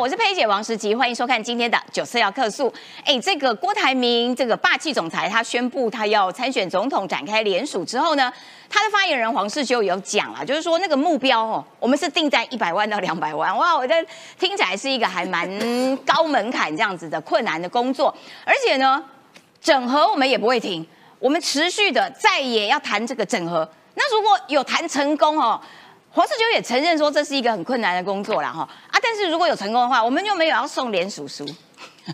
我是佩姐王时吉，欢迎收看今天的九四要客诉。哎，这个郭台铭这个霸气总裁，他宣布他要参选总统，展开联署之后呢，他的发言人黄世修有讲啊，就是说那个目标哦，我们是定在一百万到两百万。哇，我觉得听起来是一个还蛮高门槛这样子的困难的工作，而且呢，整合我们也不会停，我们持续的再也要谈这个整合。那如果有谈成功哦。黄世秋也承认说这是一个很困难的工作了哈啊，但是如果有成功的话，我们就没有要送联署书。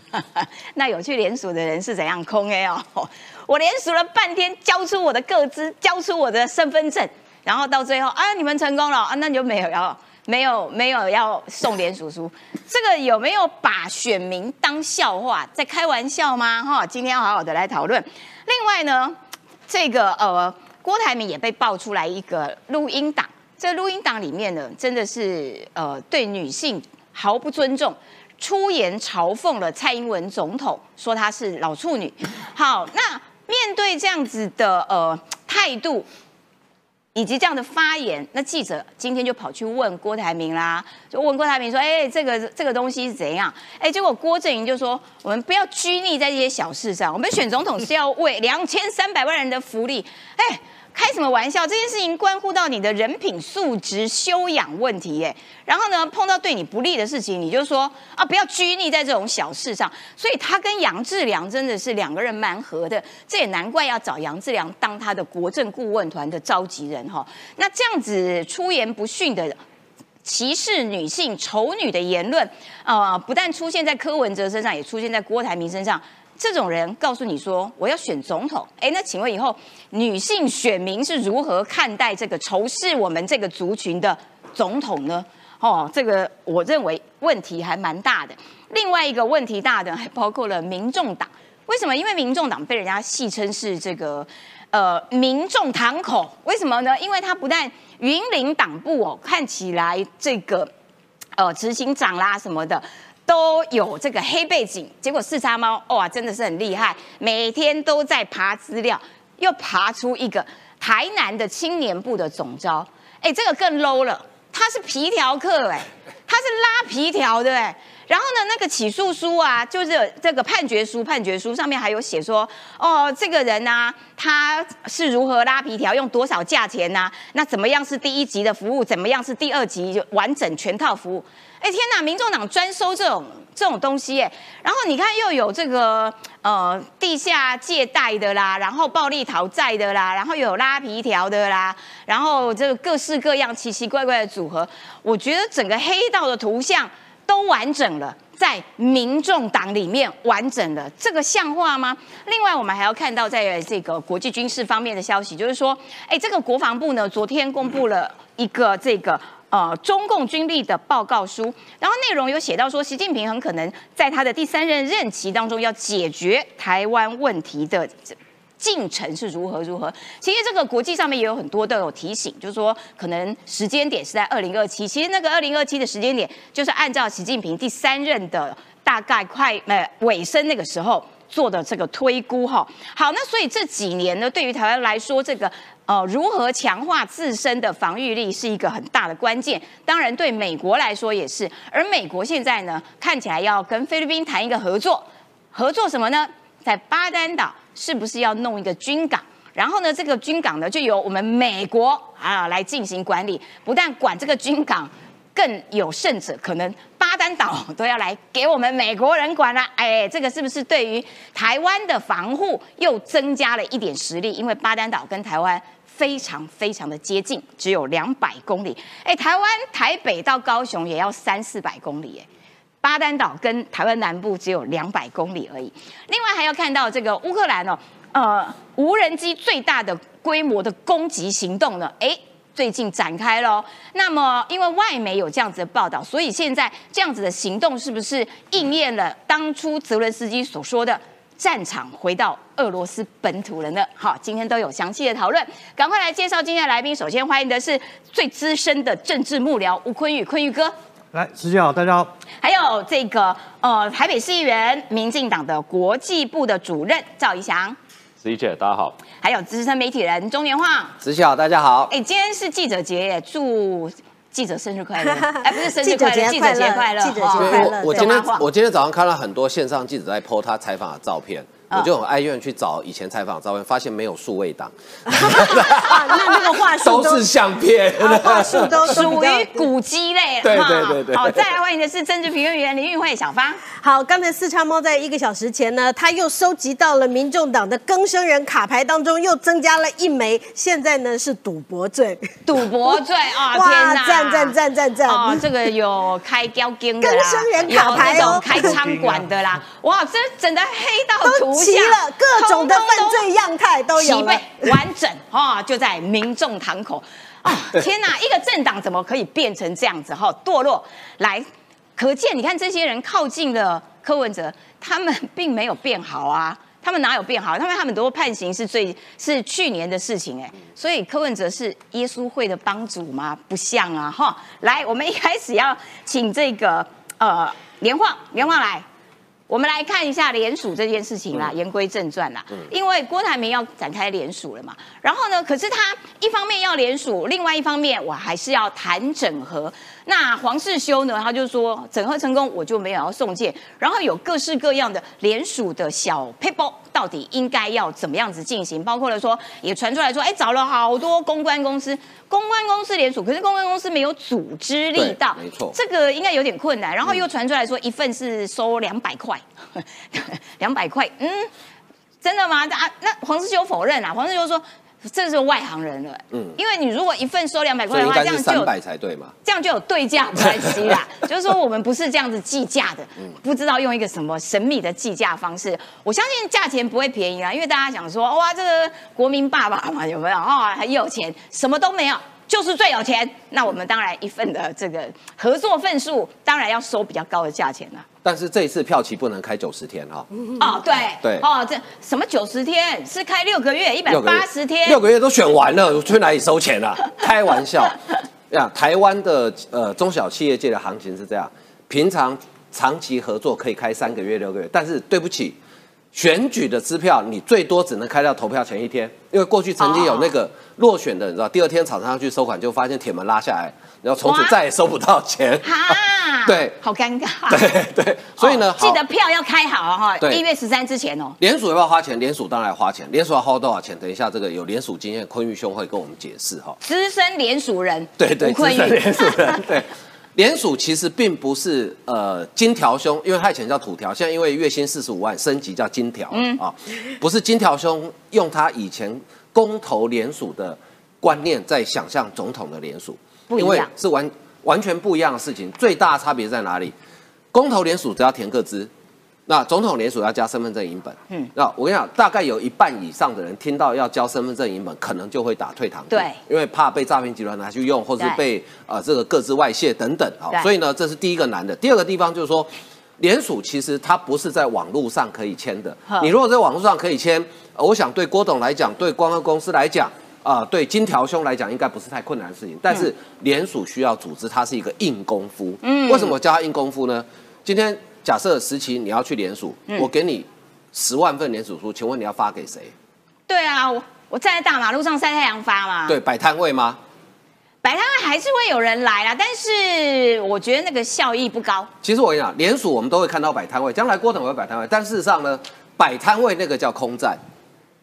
那有去联署的人是怎样空哎哦？我联署了半天，交出我的个资，交出我的身份证，然后到最后啊，你们成功了啊，那就没有要没有没有要送联署书。这个有没有把选民当笑话，在开玩笑吗？哈，今天要好好的来讨论。另外呢，这个呃，郭台铭也被爆出来一个录音档。这录音档里面呢，真的是呃对女性毫不尊重，出言嘲讽了蔡英文总统，说她是老处女。好，那面对这样子的呃态度以及这样的发言，那记者今天就跑去问郭台铭啦，就问郭台铭说：“哎，这个这个东西是怎样？”哎，结果郭正营就说：“我们不要拘泥在这些小事上，我们选总统是要为两千三百万人的福利。”哎。开什么玩笑？这件事情关乎到你的人品素质、修养问题耶。然后呢，碰到对你不利的事情，你就说啊，不要拘泥在这种小事上。所以他跟杨志良真的是两个人蛮合的，这也难怪要找杨志良当他的国政顾问团的召集人哈。那这样子出言不逊的歧视女性、丑女的言论，呃，不但出现在柯文哲身上，也出现在郭台铭身上。这种人告诉你说我要选总统，哎，那请问以后女性选民是如何看待这个仇视我们这个族群的总统呢？哦，这个我认为问题还蛮大的。另外一个问题大的还 包括了民众党，为什么？因为民众党被人家戏称是这个呃民众堂口，为什么呢？因为他不但云林党部哦看起来这个呃执行长啦什么的。都有这个黑背景，结果四叉猫哇，真的是很厉害，每天都在爬资料，又爬出一个台南的青年部的总招，哎，这个更 low 了，他是皮条客哎，他是拉皮条的哎，然后呢，那个起诉书啊，就是这个判决书，判决书上面还有写说，哦，这个人呢，他是如何拉皮条，用多少价钱呢？那怎么样是第一级的服务，怎么样是第二级完整全套服务？哎天哪！民众党专收这种这种东西，哎，然后你看又有这个呃地下借贷的啦，然后暴力讨债的啦，然后又有拉皮条的啦，然后这个各式各样奇奇怪怪的组合，我觉得整个黑道的图像都完整了，在民众党里面完整了，这个像话吗？另外，我们还要看到在这个国际军事方面的消息，就是说，哎，这个国防部呢昨天公布了一个这个。呃，中共军力的报告书，然后内容有写到说，习近平很可能在他的第三任任期当中要解决台湾问题的进程是如何如何。其实这个国际上面也有很多都有提醒，就是说可能时间点是在二零二七。其实那个二零二七的时间点，就是按照习近平第三任的大概快呃尾声那个时候做的这个推估哈。好，那所以这几年呢，对于台湾来说，这个。呃，如何强化自身的防御力是一个很大的关键。当然，对美国来说也是。而美国现在呢，看起来要跟菲律宾谈一个合作，合作什么呢？在巴丹岛是不是要弄一个军港？然后呢，这个军港呢，就由我们美国啊来进行管理。不但管这个军港，更有甚者，可能巴丹岛都要来给我们美国人管了。哎，这个是不是对于台湾的防护又增加了一点实力？因为巴丹岛跟台湾。非常非常的接近，只有两百公里。哎，台湾台北到高雄也要三四百公里。哎，巴丹岛跟台湾南部只有两百公里而已。另外还要看到这个乌克兰哦，呃，无人机最大的规模的攻击行动呢，哎，最近展开喽。那么因为外媒有这样子的报道，所以现在这样子的行动是不是应验了当初泽伦斯基所说的？战场回到俄罗斯本土人的好，今天都有详细的讨论，赶快来介绍今天的来宾。首先欢迎的是最资深的政治幕僚吴坤宇，坤宇哥，来，时间好，大家好。还有这个呃台北市议员、民进党的国际部的主任赵怡翔，十一姐，大家好。还有资深媒体人钟年晃，十七好，大家好。哎，今天是记者节，祝记者生日快乐，哎，不是生日快乐，记者节快乐，记者节快乐。我今天我今天早上看到很多线上记者在 po 他采访的照片。我就很哀怨去找以前采访照片，发现没有数位档。那那个话术都是相片，话术都属于古迹类。对对对对。好，再来欢迎的是政治评论员林玉慧小芳。好，刚才四叉猫在一个小时前呢，他又收集到了民众党的更生人卡牌当中，又增加了一枚，现在呢是赌博罪。赌博罪 啊！天哪！赞赞赞赞赞！哦，这个有开雕金的更生人卡牌哦，开餐馆的啦。哇，这整的黑道图齐了，各种的犯罪样态都有齐备完整啊，就在民众堂口啊！天哪，一个政党怎么可以变成这样子哈？堕落来，可见你看这些人靠近了柯文哲，他们 并没有变好啊，他们哪有变好？他们他们都判刑是最是去年的事情哎，所以柯文哲是耶稣会的帮主吗？不像啊哈！来，我们一开始要请这个呃连晃连晃来。我们来看一下联署这件事情啦，言归正传啦。因为郭台铭要展开联署了嘛，然后呢，可是他一方面要联署，另外一方面我还是要谈整合。那黄世修呢，他就说整合成功我就没有要送件，然后有各式各样的联署的小 paper。到底应该要怎么样子进行？包括了说，也传出来说，哎，找了好多公关公司，公关公司联署，可是公关公司没有组织力道，没错，这个应该有点困难。然后又传出来说，一份是收两百块，两百块，嗯，真的吗？啊，那黄世修否认啊，黄世修说。这是外行人了，嗯，因为你如果一份收两百块的话，这样就三百才对嘛，这样就有对价关系啦。就是说我们不是这样子计价的，不知道用一个什么神秘的计价方式。我相信价钱不会便宜啦，因为大家想说，哇，这个国民爸爸嘛，有没有啊？很有钱，什么都没有。就是最有钱，那我们当然一份的这个合作份数，当然要收比较高的价钱了。但是这一次票期不能开九十天哈。哦，对对哦，这什么九十天是开六个月，一百八十天，六个月都选完了，去哪里收钱啊？开玩笑呀！台湾的呃中小企业界的行情是这样，平常长期合作可以开三个月、六个月，但是对不起。选举的支票，你最多只能开到投票前一天，因为过去曾经有那个落选的，你知道，第二天早上去收款，就发现铁门拉下来，然后从此再也收不到钱。哈，对，好尴尬。对对，所以呢，记得票要开好哈，一月十三之前哦。联署要不要花钱？联署当然花钱，联署要花多少钱？等一下这个有联署经验，坤玉兄会跟我们解释哈。资深联署人，对对，资深联署人，对。联署其实并不是呃金条兄，因为他以前叫土条，现在因为月薪四十五万升级叫金条啊，不是金条兄用他以前公投联署的观念在想象总统的联署，因为是完完全不一样的事情。最大差别在哪里？公投联署只要填个资。那总统联署要交身份证影本，嗯，那我跟你讲，大概有一半以上的人听到要交身份证影本，可能就会打退堂鼓，对，因为怕被诈骗集团拿去用，或是被呃这个各自外泄等等啊，所以呢，这是第一个难的。第二个地方就是说，联署其实它不是在网络上可以签的。你如果在网络上可以签，我想对郭董来讲，对公关公司来讲，啊，对金条兄来讲，应该不是太困难的事情。但是联署需要组织，它是一个硬功夫。嗯，为什么叫它硬功夫呢？今天。假设时期你要去联署，我给你十万份联署书，请问你要发给谁？对啊，我我站在大马路上晒太阳发嘛。对，摆摊位吗？摆摊位还是会有人来啦，但是我觉得那个效益不高。其实我跟你讲，联署我们都会看到摆摊位，将来郭董会摆摊位，但事实上呢，摆摊位那个叫空战，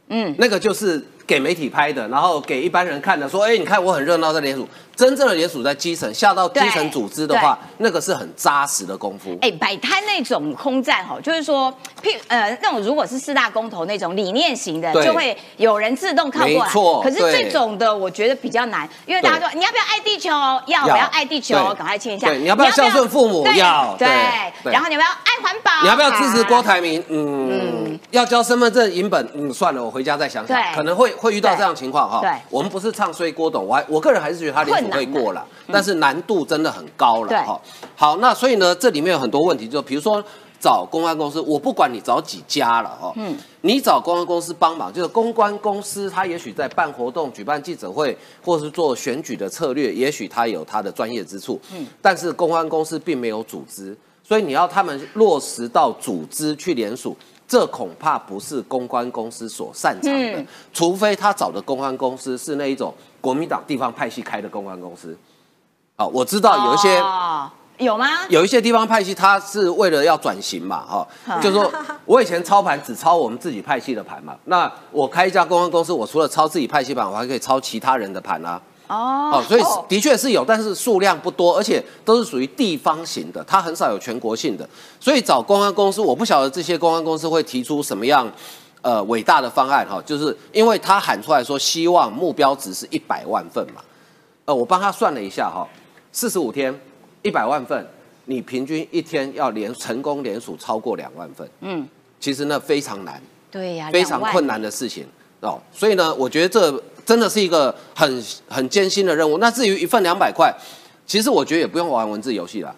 嗯，那个就是给媒体拍的，然后给一般人看的，说，哎，你看我很热闹在联署。真正的联署在基层，下到基层组织的话，那个是很扎实的功夫。哎，摆摊那种空战哈，就是说，譬呃，那种如果是四大公投那种理念型的，就会有人自动靠过来。没错。可是这种的，我觉得比较难，因为大家说你要不要爱地球？要，我要爱地球，赶快签一下。对，你要不要孝顺父母？要。对。然后你要不要爱环保？你要不要支持郭台铭？嗯。要交身份证影本？嗯，算了，我回家再想想。可能会会遇到这样情况哈。对。我们不是唱衰郭董，我还我个人还是觉得他联署会过了。但是难度真的很高了哈。好，那所以呢，这里面有很多问题，就比如说找公关公司，我不管你找几家了哈。嗯。你找公关公司帮忙，就是公关公司，他也许在办活动、举办记者会，或是做选举的策略，也许他有他的专业之处。嗯。但是公关公司并没有组织，所以你要他们落实到组织去联署，这恐怕不是公关公司所擅长的。除非他找的公关公司是那一种国民党地方派系开的公关公司。好，我知道有一些。有吗？有一些地方派系，他是为了要转型嘛，哈，就是说 我以前操盘只操我们自己派系的盘嘛，那我开一家公关公司，我除了操自己派系盘，我还可以操其他人的盘啊。哦，所以的确是有，但是数量不多，而且都是属于地方型的，它很少有全国性的。所以找公安公司，我不晓得这些公安公司会提出什么样呃伟大的方案哈，就是因为他喊出来说希望目标值是一百万份嘛，呃，我帮他算了一下哈，四十五天。一百万份，你平均一天要连成功连署超过两万份，嗯，其实那非常难，对呀，非常困难的事情哦。所以呢，我觉得这真的是一个很很艰辛的任务。那至于一份两百块，其实我觉得也不用玩文字游戏了。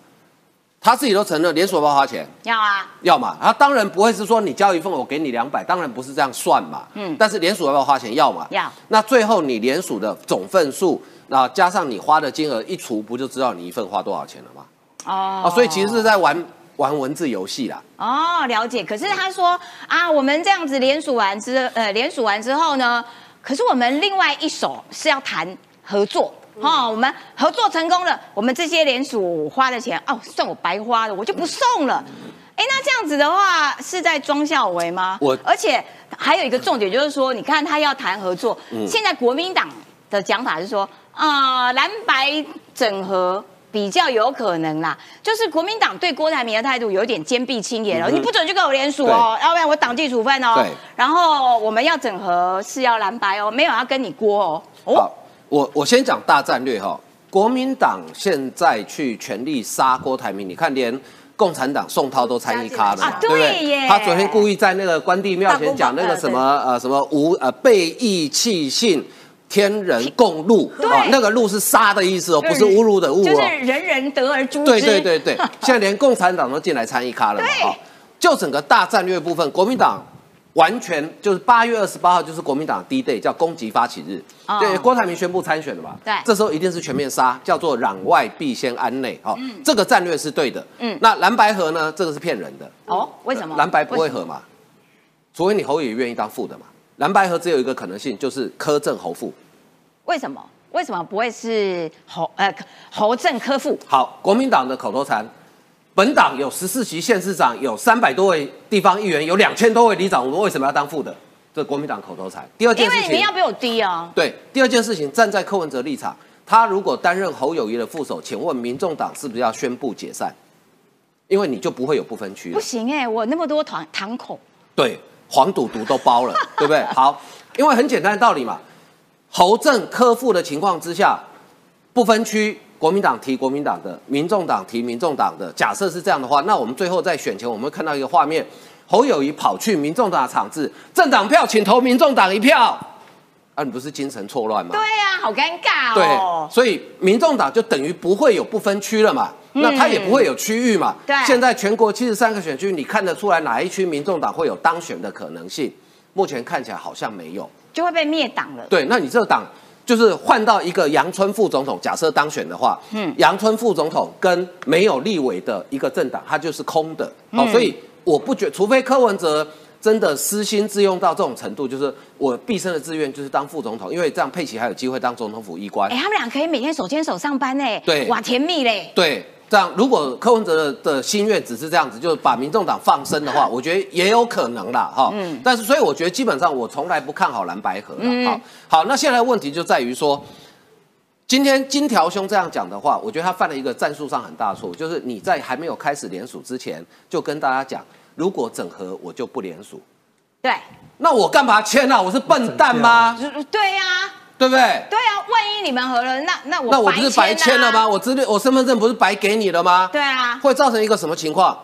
他自己都承认连锁包花钱，要啊，要嘛。他当然不会是说你交一份我给你两百，当然不是这样算嘛。嗯，但是连锁要不要花钱？要嘛。要。那最后你连署的总份数。那加上你花的金额一除，不就知道你一份花多少钱了吗？哦，啊，所以其实是在玩玩文字游戏啦。哦，了解。可是他说啊，我们这样子连署完之呃连署完之后呢，可是我们另外一手是要谈合作哦，我们合作成功了，我们这些连署花的钱哦，算我白花了，我就不送了。哎，那这样子的话是在装孝为吗？我而且还有一个重点就是说，你看他要谈合作，现在国民党的讲法是说。啊，蓝白整合比较有可能啦。就是国民党对郭台铭的态度有点坚壁清野了，你不准去跟我联署哦，要不然我党纪处分哦。然后我们要整合是要蓝白哦，没有要跟你郭哦。好，我我先讲大战略哈。国民党现在去全力杀郭台铭，你看连共产党宋涛都参与咖了，对不对？他昨天故意在那个关帝庙前讲那个什么呃什么无呃背义弃信。天人共禄啊，那个禄是杀的意思哦，不是侮辱的侮哦。就是人人得而诛之。对对对对，现在连共产党都进来参与咖了嘛？哦，就整个大战略部分，国民党完全就是八月二十八号就是国民党第一 day 叫攻击发起日，对，郭台铭宣布参选了嘛？对，这时候一定是全面杀，叫做攘外必先安内，哦，这个战略是对的。嗯，那蓝白合呢？这个是骗人的。哦，为什么？蓝白不会合嘛？除非你侯爷愿意当副的嘛？蓝白合只有一个可能性，就是柯正侯副。为什么？为什么不会是侯呃侯正科副？好，国民党的口头禅，本党有十四席县市长，有三百多位地方议员，有两千多位里长，我们为什么要当副的？这国民党口头禅。第二件事情，因为你要比我低啊。对，第二件事情，站在柯文哲立场，他如果担任侯友谊的副手，请问民众党是不是要宣布解散？因为你就不会有不分区。不行哎，我那么多堂堂口。对，黄赌毒都包了，对不对？好，因为很简单的道理嘛。侯正科副的情况之下，不分区，国民党提国民党的，民众党提民众党的。假设是这样的话，那我们最后在选前，我们会看到一个画面：侯友谊跑去民众党的场子，政党票，请投民众党一票。啊，你不是精神错乱吗？对呀，好尴尬哦。对，所以民众党就等于不会有不分区了嘛，那他也不会有区域嘛。对。现在全国七十三个选区，你看得出来哪一区民众党会有当选的可能性？目前看起来好像没有。就会被灭党了。对，那你这个党就是换到一个阳春副总统，假设当选的话，嗯，阳春副总统跟没有立委的一个政党，它就是空的。好，所以我不觉，除非柯文哲真的私心自用到这种程度，就是我毕生的志愿就是当副总统，因为这样佩奇还有机会当总统府医官。哎，他们俩可以每天手牵手上班呢。对，哇，甜蜜嘞。对。这样，如果柯文哲的心愿只是这样子，就是把民众党放生的话，我觉得也有可能啦，哈。嗯。但是，所以我觉得基本上我从来不看好蓝白河了。好，好，那现在问题就在于说，今天金条兄这样讲的话，我觉得他犯了一个战术上很大的错误，就是你在还没有开始联署之前，就跟大家讲，如果整合我就不联署。对。那我干嘛签啊？我是笨蛋吗？对呀。对不对？对啊，万一你们合了，那那我那我不是白签了吗？我资料我身份证不是白给你了吗？对啊，会造成一个什么情况？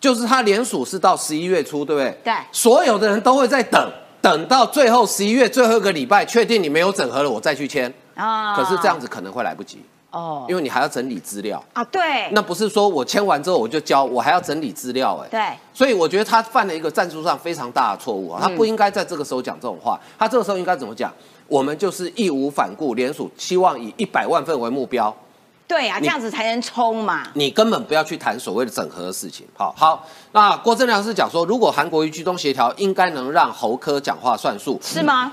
就是他联署是到十一月初，对不对？对，所有的人都会在等，等到最后十一月最后一个礼拜，确定你没有整合了，我再去签啊。可是这样子可能会来不及哦，因为你还要整理资料啊。对，那不是说我签完之后我就交，我还要整理资料哎。对，所以我觉得他犯了一个战术上非常大的错误啊，他不应该在这个时候讲这种话，他这个时候应该怎么讲？我们就是义无反顾联署，希望以一百万份为目标。对呀，这样子才能冲嘛。你根本不要去谈所谓的整合的事情。好好，那郭正亮是讲说，如果韩国瑜居中协调，应该能让侯科讲话算数，是吗？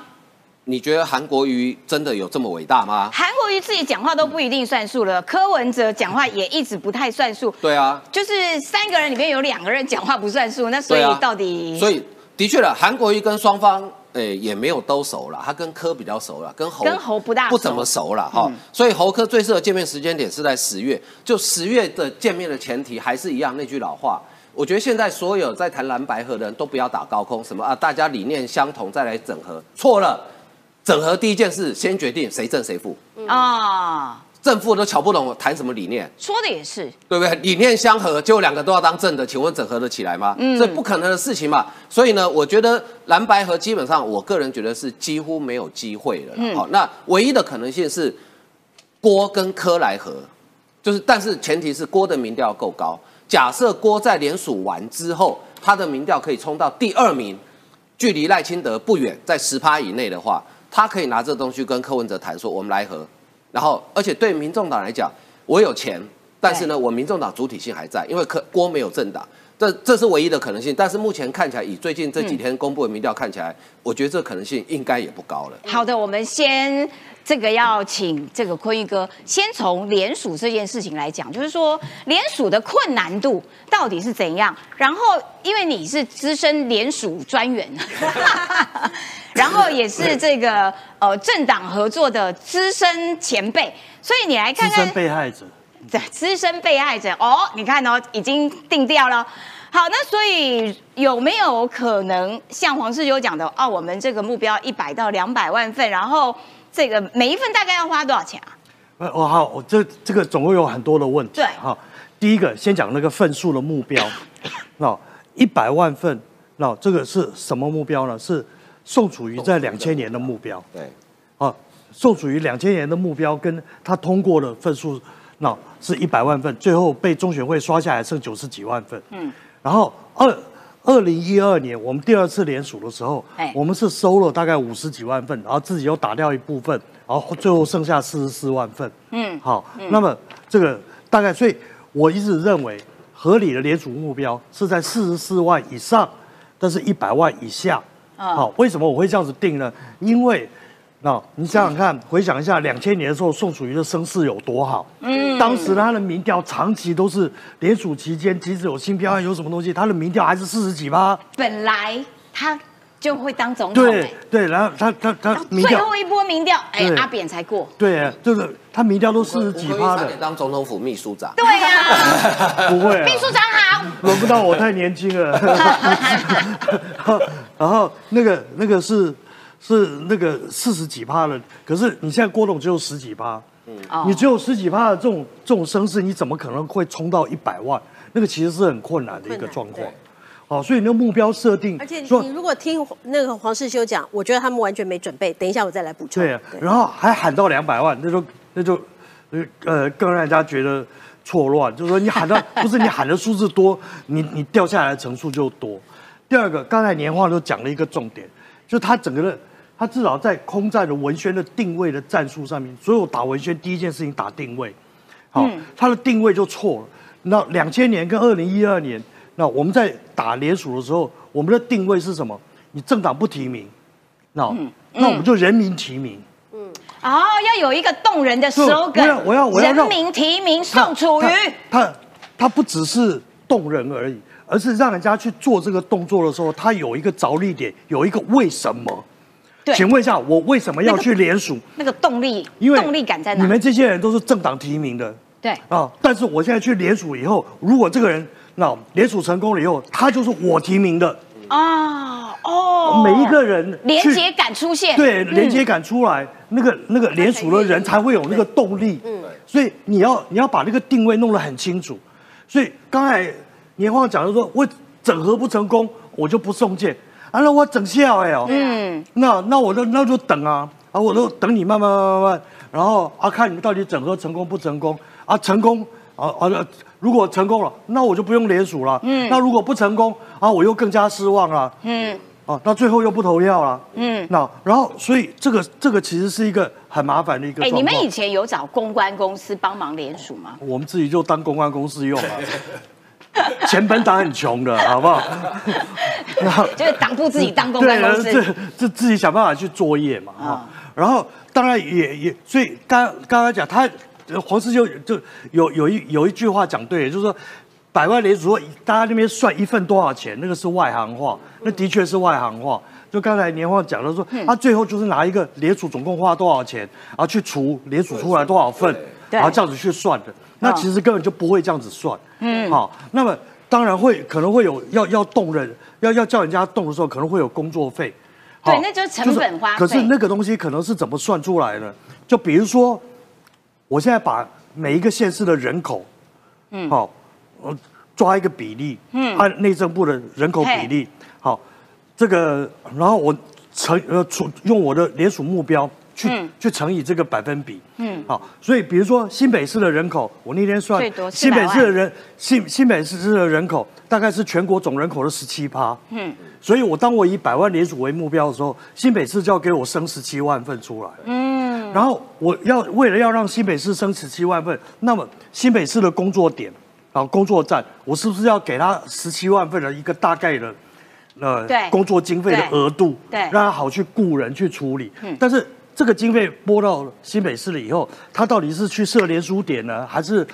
你觉得韩国瑜真的有这么伟大吗？韩国瑜自己讲话都不一定算数了，柯文哲讲话也一直不太算数。对啊，就是三个人里面有两个人讲话不算数，那所以到底？所以的确了，韩国瑜跟双方诶也没有都熟了，他跟柯比较熟了，跟侯跟侯不大不怎么熟了哈。所以侯柯最适合见面时间点是在十月，就十月的见面的前提还是一样那句老话。我觉得现在所有在谈蓝白河的人都不要打高空，什么啊，大家理念相同再来整合，错了。整合第一件事，先决定谁正谁负啊！正负都瞧不懂，谈什么理念？说的也是，对不对？理念相合，结果两个都要当正的，请问整合得起来吗？嗯，这不可能的事情嘛。所以呢，我觉得蓝白合基本上，我个人觉得是几乎没有机会了。好，那唯一的可能性是郭跟柯来合，就是但是前提是郭的民调够高。假设郭在联署完之后，他的民调可以冲到第二名，距离赖清德不远，在十趴以内的话。他可以拿这东西跟柯文哲谈，说我们来和，然后而且对民众党来讲，我有钱，但是呢，我民众党主体性还在，因为可郭没有政党，这这是唯一的可能性。但是目前看起来，以最近这几天公布的民调看起来，我觉得这可能性应该也不高了。好的，我们先这个要请这个坤玉哥先从联署这件事情来讲，就是说联署的困难度到底是怎样？然后因为你是资深联署专员。然后也是这个呃政党合作的资深前辈，所以你来看看资深被害者，对资深被害者哦，你看哦已经定掉了。好，那所以有没有可能像黄世修讲的哦，我们这个目标一百到两百万份，然后这个每一份大概要花多少钱啊？呃，我好，我这这个总共有很多的问题。对，哈，第一个先讲那个份数的目标，那一百万份，那这个是什么目标呢？是宋楚瑜在两千年的目标，对，啊，宋楚瑜两千年的目标跟他通过的份数，那是一百万份，最后被中选会刷下来剩九十几万份，嗯，然后二二零一二年我们第二次联署的时候，我们是收了大概五十几万份，然后自己又打掉一部分，然后最后剩下四十四万份，嗯，好，那么这个大概，所以我一直认为合理的联署目标是在四十四万以上，但是一百万以下。好，为什么我会这样子定呢？因为，那你想想看，回想一下两千年的时候，宋楚瑜的声势有多好？嗯，当时他的民调长期都是联署期间，即使有新标案，有什么东西，他的民调还是四十几趴。本来他就会当总统。对对，然后他他他最后一波民调，哎，阿扁才过。对，就是他民调都四十几趴的。当总统府秘书长。对呀。不会。秘书长好。轮不到我，太年轻了。然后那个那个是是那个四十几趴了，可是你现在郭董只有十几趴，嗯，你只有十几趴的这种这种声势，你怎么可能会冲到一百万？那个其实是很困难的一个状况。好，所以那个目标设定，而且你如果听那个黄世修讲，我觉得他们完全没准备。等一下我再来补充。对，然后还喊到两百万，那就那就呃更让人家觉得错乱。就是说你喊到 不是你喊的数字多，你你掉下来的层数就多。第二个，刚才年画都讲了一个重点，就他整个的，他至少在空战的文宣的定位的战术上面，所有打文宣第一件事情打定位，好，他的定位就错了。那两千年跟二零一二年，那我们在打联署的时候，我们的定位是什么？你政党不提名，那那我们就人民提名。嗯，哦，要有一个动人的 slogan，我要我要我要人民提名宋楚瑜。他他不只是动人而已。而是让人家去做这个动作的时候，他有一个着力点，有一个为什么？对，请问一下，我为什么要去联署？那个动力，因为动力感在哪？你们这些人都是政党提名的，对啊。但是我现在去联署以后，如果这个人那联署成功了以后，他就是我提名的啊哦。每一个人连接感出现，对，连接感出来，那个那个联署的人才会有那个动力。嗯，所以你要你要把那个定位弄得很清楚。所以刚才。年华讲就说，我整合不成功，我就不送件。啊，那我整下哎哦，嗯，那那我就那就等啊，啊，我都等你慢慢慢慢慢，然后啊，看你们到底整合成功不成功啊？成功啊啊，如果成功了，那我就不用联署了。嗯，那如果不成功啊，我又更加失望了。嗯，啊，那最后又不投票了。嗯，那然后所以这个这个其实是一个很麻烦的一个。哎，你们以前有找公关公司帮忙联署吗？我们自己就当公关公司用了。钱本党很穷的，好不好？然 后就是党部自己当公办公司，这这自己想办法去作业嘛哈。然后当然也也，所以刚刚刚讲他黄世修就有有一有一句话讲对，就是说百万联储大家那边算一份多少钱，那个是外行话，那的确是外行话。就刚才年华讲的说，他最后就是拿一个联储总共花多少钱，然后去除联储出来多少份，然后这样子去算的。那其实根本就不会这样子算。嗯，好，那么当然会可能会有要要动人，要要叫人家动的时候，可能会有工作费。对，那就是成本花可是那个东西可能是怎么算出来的？就比如说，我现在把每一个县市的人口，嗯，好，我抓一个比例，嗯，按内政部的人口比例，好。这个，然后我乘呃，用我的联署目标去去乘以这个百分比，嗯，好，所以比如说新北市的人口，我那天算新北市的人新新北市的人口大概是全国总人口的十七趴，嗯，所以我当我以百万联署为目标的时候，新北市就要给我生十七万份出来，嗯，然后我要为了要让新北市生十七万份，那么新北市的工作点啊工作站，我是不是要给他十七万份的一个大概的？呃，工作经费的额度，对，让他好去雇人去处理。嗯，但是这个经费拨到新北市了以后，他到底是去设联署点呢，还是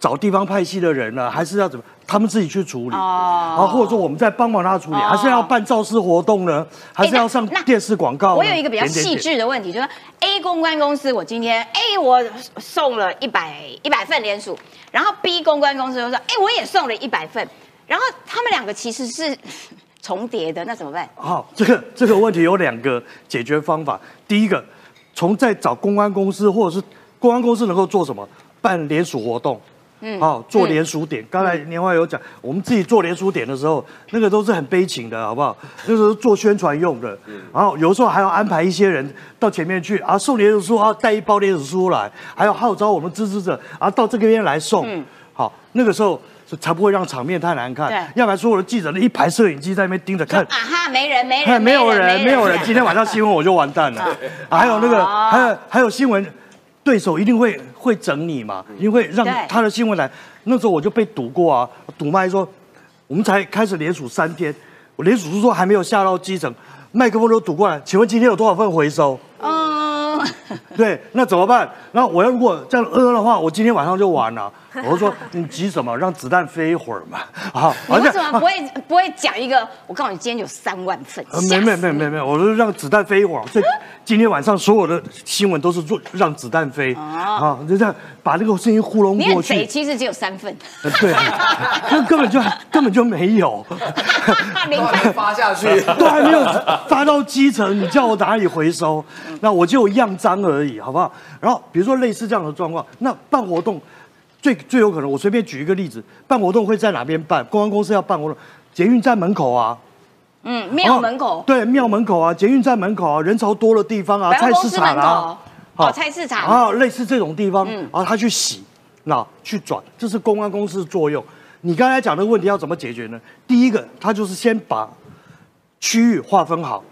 找地方派系的人呢，还是要怎么？他们自己去处理。哦，然后或者说我们在帮忙他处理，还是要办造势活动呢？还是要上电视广告？我有一个比较细致的问题，就是 A 公关公司，我今天 A 我送了一百一百份联署，然后 B 公关公司就说，哎，我也送了一百份，然后他们两个其实是。重叠的那怎么办？好，这个这个问题有两个解决方法。第一个，从在找公关公司，或者是公关公司能够做什么？办联署活动，嗯，好，做联署点。刚才年华有讲，我们自己做联署点的时候，那个都是很悲情的，好不好？那时候做宣传用的，然后有时候还要安排一些人到前面去啊，送联署书啊，带一包联署书来，还要号召我们支持者啊到这边来送。好，那个时候。才不会让场面太难看。要不然所有的记者呢，一排摄影机在那边盯着看。啊哈，没人，没人，没有人，没有人。今天晚上新闻我就完蛋了。还有那个，还有还有新闻，对手一定会会整你嘛，因为让他的新闻来。那时候我就被堵过啊，堵麦说，我们才开始连署三天，我连署说还没有下到基层，麦克风都堵过来，请问今天有多少份回收？对，那怎么办？然后我要如果这样呃的话，我今天晚上就完了。我说你急什么？让子弹飞一会儿嘛。啊，你为什么不会不会讲一个？我告诉你，今天有三万份。没没没没没，我说让子弹飞一会儿。所以今天晚上所有的新闻都是做让子弹飞啊，就这样把那个声音糊弄过去。其实只有三份。对，根根本就根本就没有。零发下去，都还没有发到基层，你叫我哪里回收？那我就样章而已，好不好？然后比如说类似这样的状况，那办活动。最最有可能，我随便举一个例子，办活动会在哪边办？公安公司要办活动，捷运站门口啊，嗯，庙门口，对，庙门口啊，捷运站门口啊，人潮多的地方啊，菜市场啊，好，菜市场啊，类似这种地方，嗯，啊，他去洗，那去转，这是公安公司的作用。你刚才讲的问题要怎么解决呢？第一个，他就是先把区域划分好。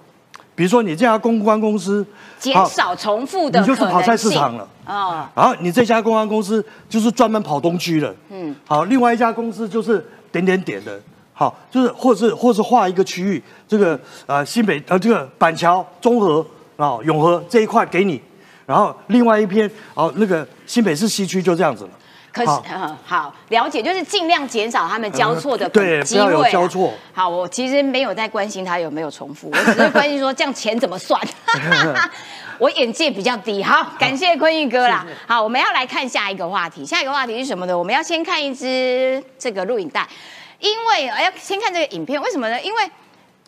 比如说，你这家公关公司减少重复的，你就是跑菜市场了啊。然后你这家公关公司就是专门跑东区的，嗯。好，另外一家公司就是点点点的，好，就是或是或是划一个区域，这个呃新北呃这个板桥、中和啊永和这一块给你，然后另外一边哦那个新北市西区就这样子了。可是，好了解，就是尽量减少他们交错的机会。有交错。好，我其实没有在关心他有没有重复，我只是 关心说这样钱怎么算。我眼界比较低。好，感谢坤玉哥啦。好，我们要来看下一个话题。下一个话题是什么呢？我们要先看一支这个录影带，因为要先看这个影片。为什么呢？因为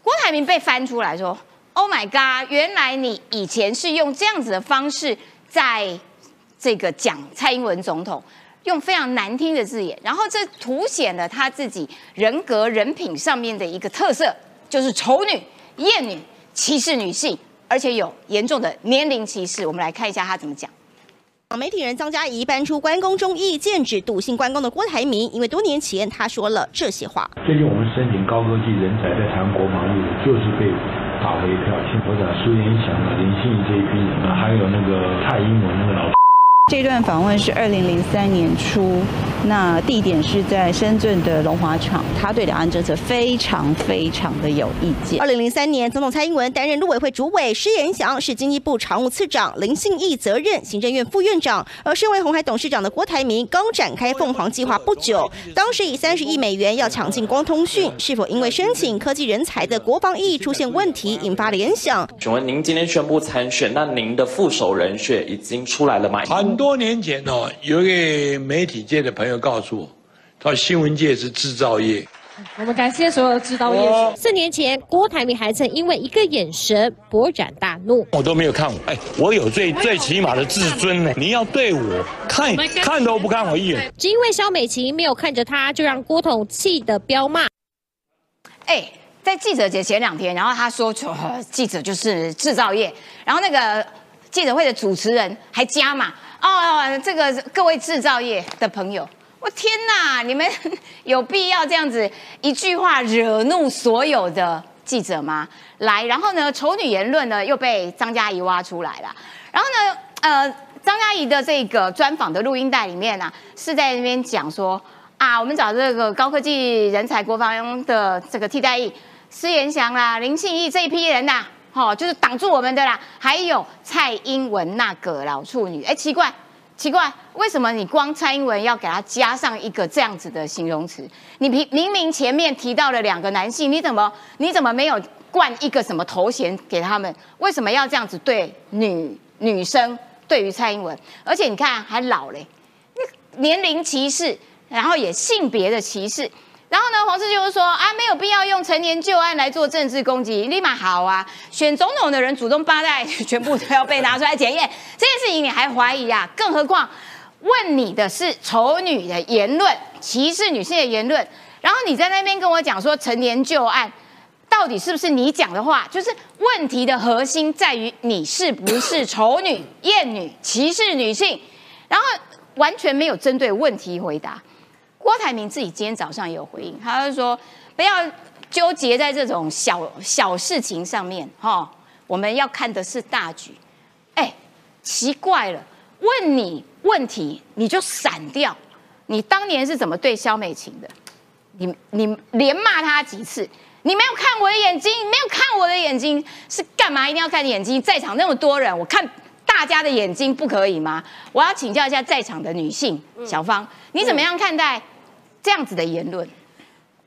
郭台铭被翻出来说：“Oh my god！原来你以前是用这样子的方式在这个讲蔡英文总统。”用非常难听的字眼，然后这凸显了他自己人格人品上面的一个特色，就是丑女、艳女、歧视女性，而且有严重的年龄歧视。我们来看一下他怎么讲。媒体人张嘉怡搬出关公中义，剑指笃信关公的郭台铭，因为多年前他说了这些话。最近我们申请高科技人才在台湾国防业务，就是被打回票。听我讲苏云祥、林信这一批人啊，还有那个蔡英文那个老。这段访问是二零零三年初，那地点是在深圳的龙华厂，他对两岸政策非常非常的有意见。二零零三年，总统蔡英文担任陆委会主委，施延祥是经济部常务次长，林信义责任行政院副院长。而身为红海董事长的郭台铭刚展开凤凰计划不久，当时以三十亿美元要抢进光通讯，是否因为申请科技人才的国防意义出现问题，引发联想？请问您今天宣布参选，那您的副手人选已经出来了吗？多年前哦，有一个媒体界的朋友告诉我，他说新闻界是制造业。我们感谢所有的制造业。四年前，郭台铭还曾因为一个眼神勃然大怒。我都没有看我，哎，我有最最起码的自尊呢。你要对我看看都不看我一眼。只因为肖美琴没有看着他，就让郭统气得飙骂。哎，在记者节前两天，然后他说，记者就是制造业，然后那个记者会的主持人还加码。哦，这个各位制造业的朋友，我天哪！你们 有必要这样子一句话惹怒所有的记者吗？来，然后呢，丑女言论呢又被张嘉怡挖出来了。然后呢，呃，张嘉怡的这个专访的录音带里面呢，是在那边讲说啊，我们找这个高科技人才国防的这个替代役施延祥啦、林庆义这一批人呐。好，就是挡住我们的啦。还有蔡英文那个老处女，哎，奇怪，奇怪，为什么你光蔡英文要给他加上一个这样子的形容词？你明明明前面提到了两个男性，你怎么你怎么没有冠一个什么头衔给他们？为什么要这样子对女女生？对于蔡英文，而且你看还老嘞，年龄歧视，然后也性别的歧视。然后呢，黄世就是说啊，没有必要用陈年旧案来做政治攻击，立马好啊！选总统的人祖宗八代全部都要被拿出来检验，这件事情你还怀疑啊？更何况问你的是丑女的言论，歧视女性的言论，然后你在那边跟我讲说陈年旧案，到底是不是你讲的话？就是问题的核心在于你是不是丑女、艳女、歧视女性，然后完全没有针对问题回答。郭台铭自己今天早上也有回应，他就说不要纠结在这种小小事情上面，哈，我们要看的是大局。哎，奇怪了，问你问题你就闪掉，你当年是怎么对肖美琴的？你你连骂他几次？你没有看我的眼睛，没有看我的眼睛，是干嘛一定要看眼睛？在场那么多人，我看大家的眼睛不可以吗？我要请教一下在场的女性小芳，你怎么样看待？这样子的言论。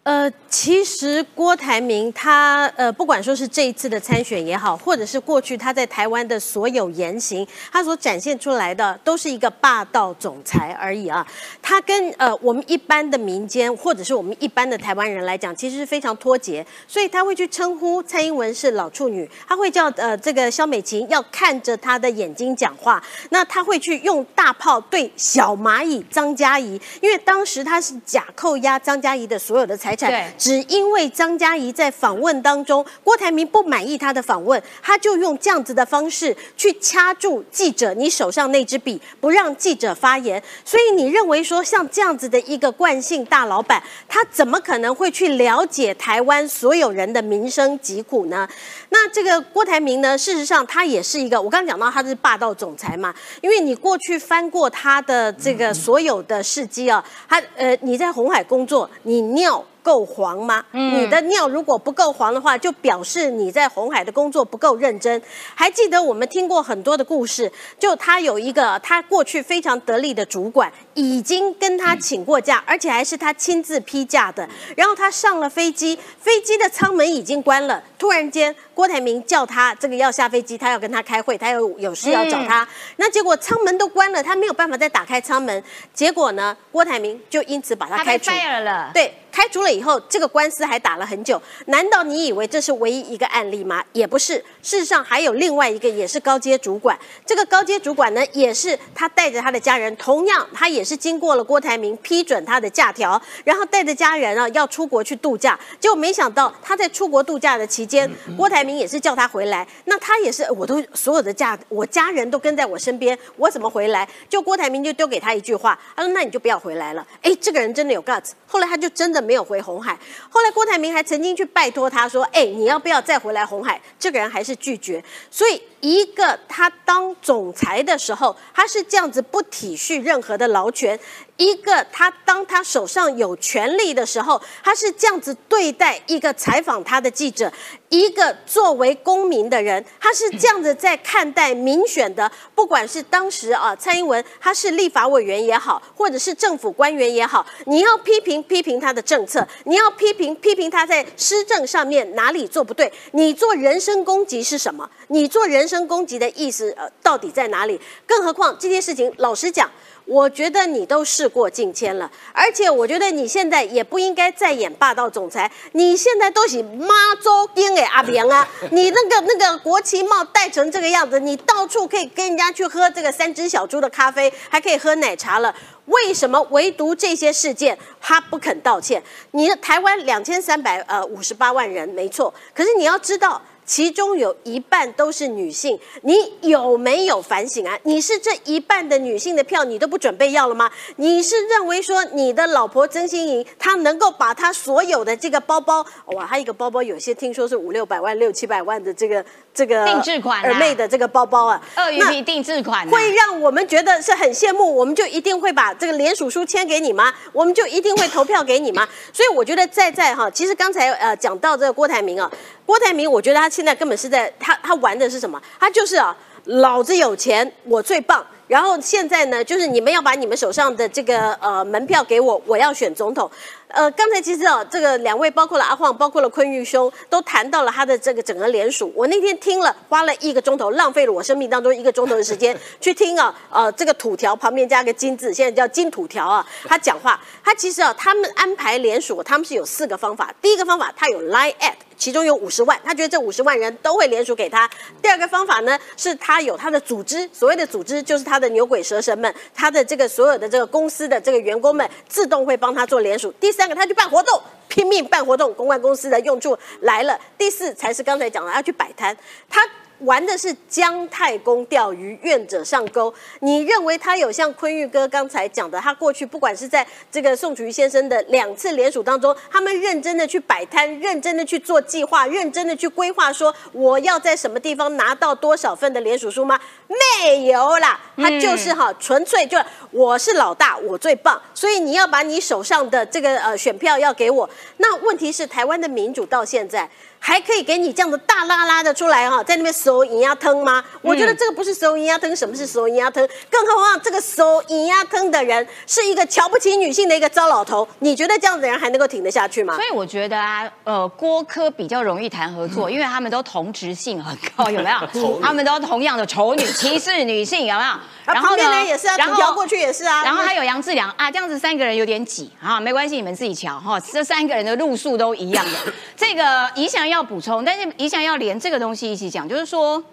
呃，其实郭台铭他呃，不管说是这一次的参选也好，或者是过去他在台湾的所有言行，他所展现出来的都是一个霸道总裁而已啊。他跟呃我们一般的民间或者是我们一般的台湾人来讲，其实是非常脱节，所以他会去称呼蔡英文是老处女，他会叫呃这个肖美琴要看着他的眼睛讲话，那他会去用大炮对小蚂蚁张嘉怡，因为当时他是假扣押张嘉怡的所有的财。对，只因为张嘉怡在访问当中，郭台铭不满意他的访问，他就用这样子的方式去掐住记者你手上那支笔，不让记者发言。所以你认为说，像这样子的一个惯性大老板，他怎么可能会去了解台湾所有人的民生疾苦呢？那这个郭台铭呢，事实上他也是一个，我刚刚讲到他是霸道总裁嘛，因为你过去翻过他的这个所有的事迹啊，他呃你在红海工作，你尿。够黄吗？你的尿如果不够黄的话，就表示你在红海的工作不够认真。还记得我们听过很多的故事，就他有一个他过去非常得力的主管，已经跟他请过假，而且还是他亲自批假的。然后他上了飞机，飞机的舱门已经关了，突然间郭台铭叫他这个要下飞机，他要跟他开会，他有有事要找他。那结果舱门都关了，他没有办法再打开舱门。结果呢，郭台铭就因此把他开除了。对。开除了以后，这个官司还打了很久。难道你以为这是唯一一个案例吗？也不是，事实上还有另外一个，也是高阶主管。这个高阶主管呢，也是他带着他的家人，同样他也是经过了郭台铭批准他的假条，然后带着家人啊要出国去度假。结果没想到他在出国度假的期间，郭台明也是叫他回来。那他也是，我都所有的家，我家人都跟在我身边，我怎么回来？就郭台铭就丢给他一句话，他说：“那你就不要回来了。”哎，这个人真的有 guts。后来他就真的。没有回红海，后来郭台铭还曾经去拜托他说：“哎，你要不要再回来红海？”这个人还是拒绝，所以。一个他当总裁的时候，他是这样子不体恤任何的劳权；一个他当他手上有权力的时候，他是这样子对待一个采访他的记者；一个作为公民的人，他是这样子在看待民选的，不管是当时啊蔡英文他是立法委员也好，或者是政府官员也好，你要批评批评他的政策，你要批评批评他在施政上面哪里做不对，你做人身攻击是什么？你做人身攻击的意思，呃，到底在哪里？更何况这件事情，老实讲，我觉得你都事过境迁了，而且我觉得你现在也不应该再演霸道总裁。你现在都是妈周丁哎阿明啊，你那个那个国旗帽戴成这个样子，你到处可以跟人家去喝这个三只小猪的咖啡，还可以喝奶茶了。为什么唯独这些事件他不肯道歉？你的台湾两千三百呃五十八万人没错，可是你要知道。其中有一半都是女性，你有没有反省啊？你是这一半的女性的票，你都不准备要了吗？你是认为说你的老婆曾心莹，她能够把她所有的这个包包，哇，她一个包包有些听说是五六百万、六七百万的这个这个定制款二妹的这个包包啊，鳄鱼皮定制款，会让我们觉得是很羡慕，我们就一定会把这个联署书签给你吗？我们就一定会投票给你吗？所以我觉得在在哈，其实刚才呃讲到这个郭台铭啊。郭台铭，我觉得他现在根本是在他他玩的是什么？他就是啊，老子有钱，我最棒。然后现在呢，就是你们要把你们手上的这个呃门票给我，我要选总统。呃，刚才其实啊，这个两位包括了阿晃，包括了坤玉兄，都谈到了他的这个整个联署。我那天听了，花了一个钟头，浪费了我生命当中一个钟头的时间 去听啊，呃，这个土条旁边加个金字，现在叫金土条啊。他讲话，他其实啊，他们安排联署，他们是有四个方法。第一个方法，他有 line at，其中有五十万，他觉得这五十万人都会联署给他。第二个方法呢，是他有他的组织，所谓的组织就是他的牛鬼蛇神们，他的这个所有的这个公司的这个员工们，自动会帮他做联署。第三。三个，他去办活动，拼命办活动，公关公司的用处来了。第四才是刚才讲的，要去摆摊，他。玩的是姜太公钓鱼，愿者上钩。你认为他有像坤玉哥刚才讲的，他过去不管是在这个宋楚瑜先生的两次联署当中，他们认真的去摆摊，认真的去做计划，认真的去规划，说我要在什么地方拿到多少份的联署书吗？没有啦，他就是哈，纯粹就我是老大，我最棒，所以你要把你手上的这个呃选票要给我。那问题是台湾的民主到现在。还可以给你这样的大拉拉的出来哈，在那边收银牙疼吗？我觉得这个不是收银牙疼，什么是收银牙疼？更何况这个收银牙疼的人是一个瞧不起女性的一个糟老头，你觉得这样的人还能够挺得下去吗？所以我觉得啊，呃，郭科比较容易谈合作，因为他们都同质性很高，有没有？他们都同样的丑女 歧视女性，有没有？然后呢也是啊，然后过去也是啊，然后还有杨志良啊，这样子三个人有点挤啊，没关系，你们自己瞧哈，这三个人的路数都一样的。这个宜祥。要补充，但是一想要连这个东西一起讲，就是说，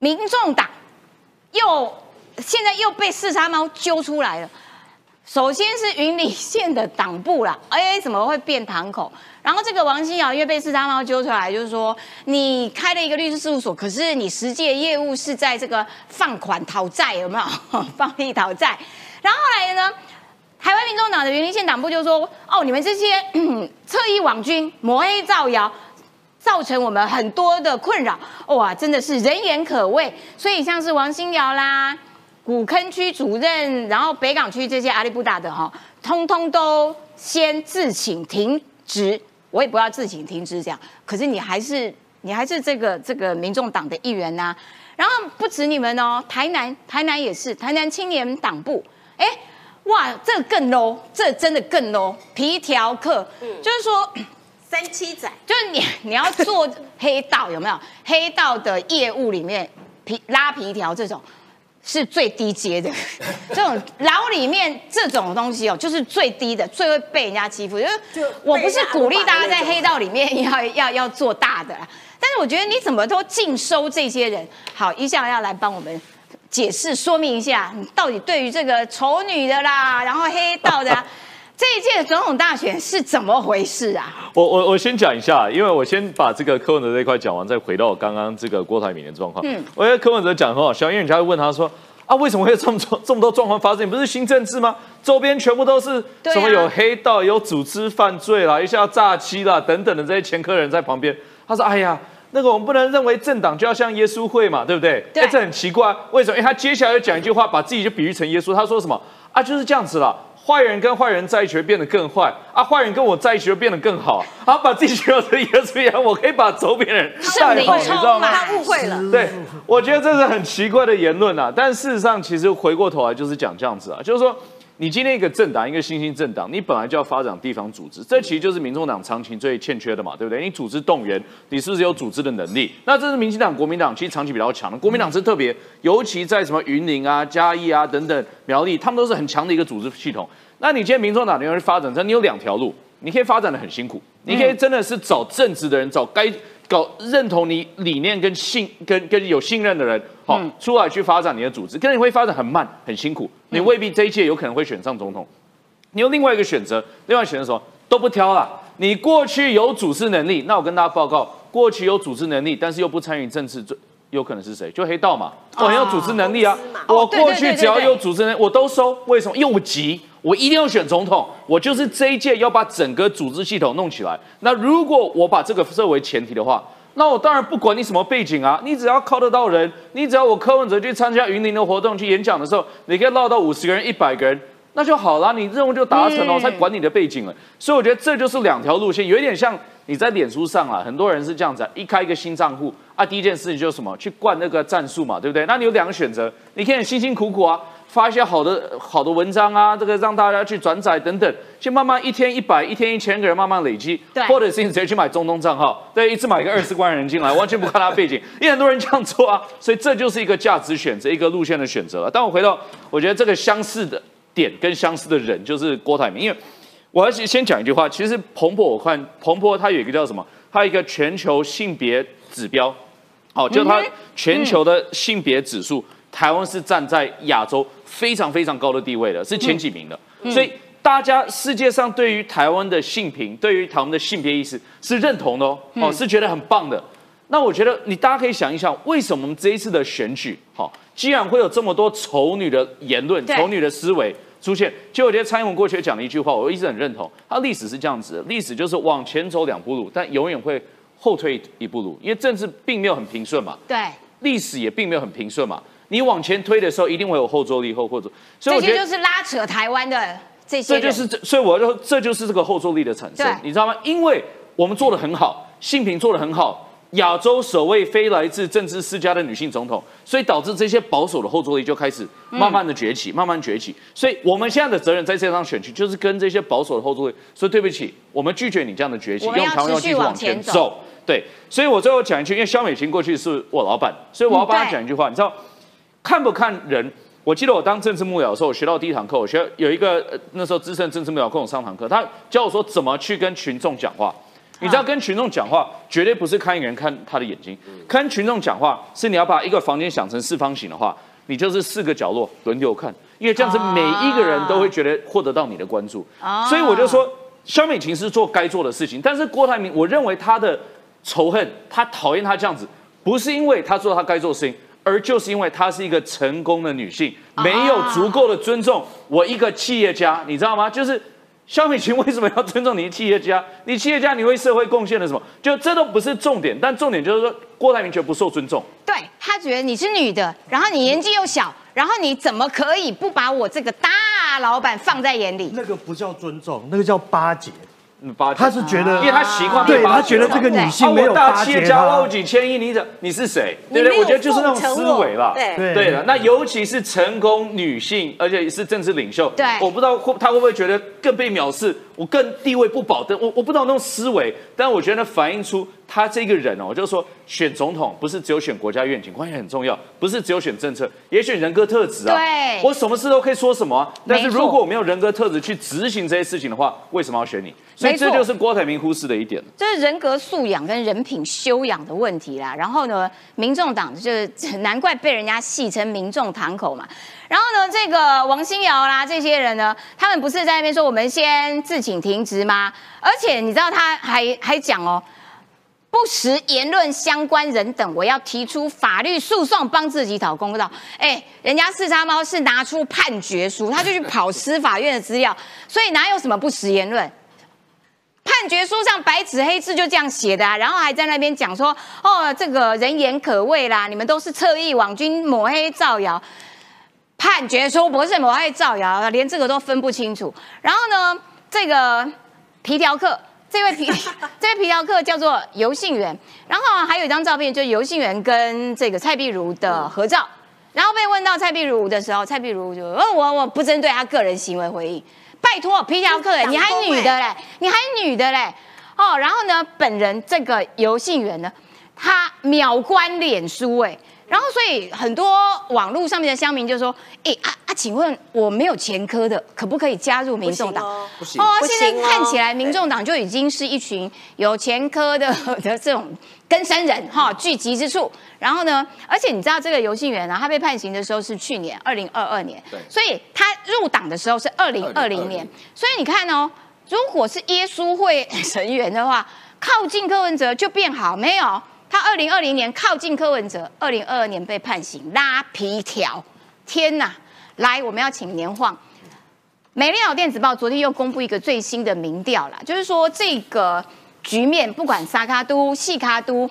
民众党又现在又被四叉猫揪出来了。首先是云里县的党部啦，哎，怎么会变堂口？然后这个王新尧因为被四叉猫揪出来，就是说你开了一个律师事务所，可是你实际的业务是在这个放款讨债，有没有 放利讨债？然后后来呢？台湾民众党的云林县党部就说：“哦，你们这些侧翼网军抹黑造谣，造成我们很多的困扰。哇，真的是人言可畏。所以像是王新尧啦、古坑区主任，然后北港区这些阿里不达的哈，通通都先自请停职。我也不要自请停职这样，可是你还是你还是这个这个民众党的一员呐。然后不止你们哦，台南台南也是台南青年党部，哎。”哇，这个更 low，这真的更 low。皮条客，嗯就是说 三七仔，就是你你要做 黑道有没有？黑道的业务里面皮拉皮条这种是最低阶的，这种牢里面这种东西哦，就是最低的，最会被人家欺负。就是我不是鼓励大家在黑道里面要要要做大的啦，但是我觉得你怎么都尽收这些人，好，一下要来帮我们。解释说明一下，你到底对于这个丑女的啦，然后黑道的 这一届总统大选是怎么回事啊？我我我先讲一下，因为我先把这个柯文哲这一块讲完，再回到刚刚这个郭台铭的状况。嗯，我觉得柯文哲讲很好笑，因为人家会问他说啊，为什么会有这么多 这么多状况发生？你不是新政治吗？周边全部都是什么有黑道、有组织犯罪啦，一下诈欺啦等等的这些前科人在旁边。他说，哎呀。那个我们不能认为政党就要像耶稣会嘛，对不对？对，这很奇怪，为什么？因为他接下来又讲一句话，把自己就比喻成耶稣。他说什么啊？就是这样子了。坏人跟坏人在一起会变得更坏啊，坏人跟我在一起会变得更好。啊，把自己形容成耶稣一样，我可以把周边人 带好，你知道吗？他误会了。对，我觉得这是很奇怪的言论啊。但事实上，其实回过头来就是讲这样子啊，就是说。你今天一个政党，一个新兴政党，你本来就要发展地方组织，这其实就是民众党长期最欠缺的嘛，对不对？你组织动员，你是不是有组织的能力？那这是民进党、国民党其实长期比较强的，国民党是特别，尤其在什么云林啊、嘉义啊等等苗栗，他们都是很强的一个组织系统。那你今天民众党你要去发展，这你有两条路，你可以发展的很辛苦，你可以真的是找正直的人，找该。搞认同你理念跟信跟跟有信任的人，好出来去发展你的组织，可是你会发展很慢很辛苦，你未必这一届有可能会选上总统。你有另外一个选择，另外选择什么都不挑了。你过去有组织能力，那我跟大家报告，过去有组织能力，但是又不参与政治，最有可能是谁？就黑道嘛。我很有组织能力啊，我过去只要有组织能力，我都收。为什么？因为我急。我一定要选总统，我就是这一届要把整个组织系统弄起来。那如果我把这个设为前提的话，那我当然不管你什么背景啊，你只要靠得到人，你只要我柯文哲去参加云林的活动去演讲的时候，你可以捞到五十个人、一百个人，那就好了，你任务就达成了，我才管你的背景了。所以我觉得这就是两条路线，有一点像你在脸书上啊，很多人是这样子，一开一个新账户啊，第一件事情就是什么，去灌那个战术嘛，对不对？那你有两个选择，你可以辛辛苦苦啊。发一些好的好的文章啊，这个让大家去转载等等，先慢慢一天一百，一天一千个人慢慢累积，对，或者是你直接去买中东账号，对，一次买一个二十万人进来，完全不看他背景，因为很多人这样做啊，所以这就是一个价值选择，一个路线的选择了。但我回到，我觉得这个相似的点跟相似的人就是郭台铭，因为我要先讲一句话，其实彭博我看彭博他有一个叫什么，他有一个全球性别指标，哦，就他全球的性别指数。台湾是站在亚洲非常非常高的地位的，是前几名的，所以大家世界上对于台湾的性平，对于台湾的性别意识是认同的哦，哦是觉得很棒的。那我觉得你大家可以想一想，为什么我们这一次的选举，好，既然会有这么多丑女的言论、丑女的思维出现？其实我觉得蔡英文过去讲了一句话，我一直很认同，他历史是这样子，的，历史就是往前走两步路，但永远会后退一步路，因为政治并没有很平顺嘛，对，历史也并没有很平顺嘛。你往前推的时候，一定会有后坐力后或者，所以我觉得就是拉扯台湾的这些，这就是这，所以我就这就是这个后坐力的产生，你知道吗？因为我们做的很好，性平做的很好，亚洲首位非来自政治世家的女性总统，所以导致这些保守的后坐力就开始慢慢的崛起，慢慢崛起。所以我们现在的责任在这张选区，就是跟这些保守的后坐力说对不起，我们拒绝你这样的崛起，用台湾要继续往前走。对，所以我最后讲一句，因为肖美琴过去是我老板，所以我要帮他讲一句话，你知道。看不看人？我记得我当政治幕僚的时候，我学到第一堂课，我学有一个那时候资深政治幕僚跟我上堂课，他教我说怎么去跟群众讲话。你知道跟群众讲话，绝对不是看一个人看他的眼睛，看群众讲话是你要把一个房间想成四方形的话，你就是四个角落轮流看，因为这样子每一个人都会觉得获得到你的关注。所以我就说，肖美琴是做该做的事情，但是郭台铭，我认为他的仇恨，他讨厌他这样子，不是因为他做他该做的事情。而就是因为她是一个成功的女性，没有足够的尊重我一个企业家，你知道吗？就是肖美琴为什么要尊重你企业家？你企业家你为社会贡献了什么？就这都不是重点，但重点就是说郭台铭觉得不受尊重。对他觉得你是女的，然后你年纪又小，然后你怎么可以不把我这个大老板放在眼里？那个不叫尊重，那个叫巴结。他是觉得，因为他习惯对他觉得这个女性没有大企业家花几千亿，你怎你是谁？对不对？我觉得就是那种思维了。对对的，那尤其是成功女性，而且是政治领袖。对，我不知道会他会不会觉得更被藐视，我更地位不保的。我我不知道那种思维，但我觉得反映出。他这个人哦，我就说选总统不是只有选国家愿景，关键很重要，不是只有选政策，也选人格特质啊。对，我什么事都可以说什么，但是如果我没有人格特质去执行这些事情的话，为什么要选你？所以这就是郭台铭忽视的一点。这是人格素养跟人品修养的问题啦。然后呢，民众党就是难怪被人家戏称“民众堂口”嘛。然后呢，这个王新瑶啦，这些人呢，他们不是在那边说我们先自请停职吗？而且你知道他还还讲哦。不实言论相关人等，我要提出法律诉讼，帮自己讨公道。哎，人家四叉猫是拿出判决书，他就去跑司法院的资料，所以哪有什么不实言论？判决书上白纸黑字就这样写的啊，然后还在那边讲说，哦，这个人言可畏啦，你们都是侧翼网军抹黑造谣。判决书不是抹黑造谣，连这个都分不清楚。然后呢，这个皮条客，这位皮这位皮条客叫做游信元，然后还有一张照片，就是游信元跟这个蔡碧如的合照。然后被问到蔡碧如的时候，蔡碧如就哦，我我不针对他个人行为回应。拜托，皮条客，你还女的嘞，你还女的嘞，哦，然后呢，本人这个游信元呢，他秒关脸书，哎。然后，所以很多网络上面的乡民就说：“哎啊啊，请问我没有前科的，可不可以加入民众党？”不行哦，现在看起来民众党就已经是一群有前科的 的这种根生人哈聚集之处。然后呢，而且你知道这个游信员啊，他被判刑的时候是去年二零二二年，所以他入党的时候是二零二零年。所以你看哦，如果是耶稣会成员的话，靠近柯文哲就变好没有？他二零二零年靠近柯文哲，二零二二年被判刑拉皮条。天哪！来，我们要请年晃。美丽岛电子报昨天又公布一个最新的民调啦，就是说这个局面，不管沙卡都、细卡都，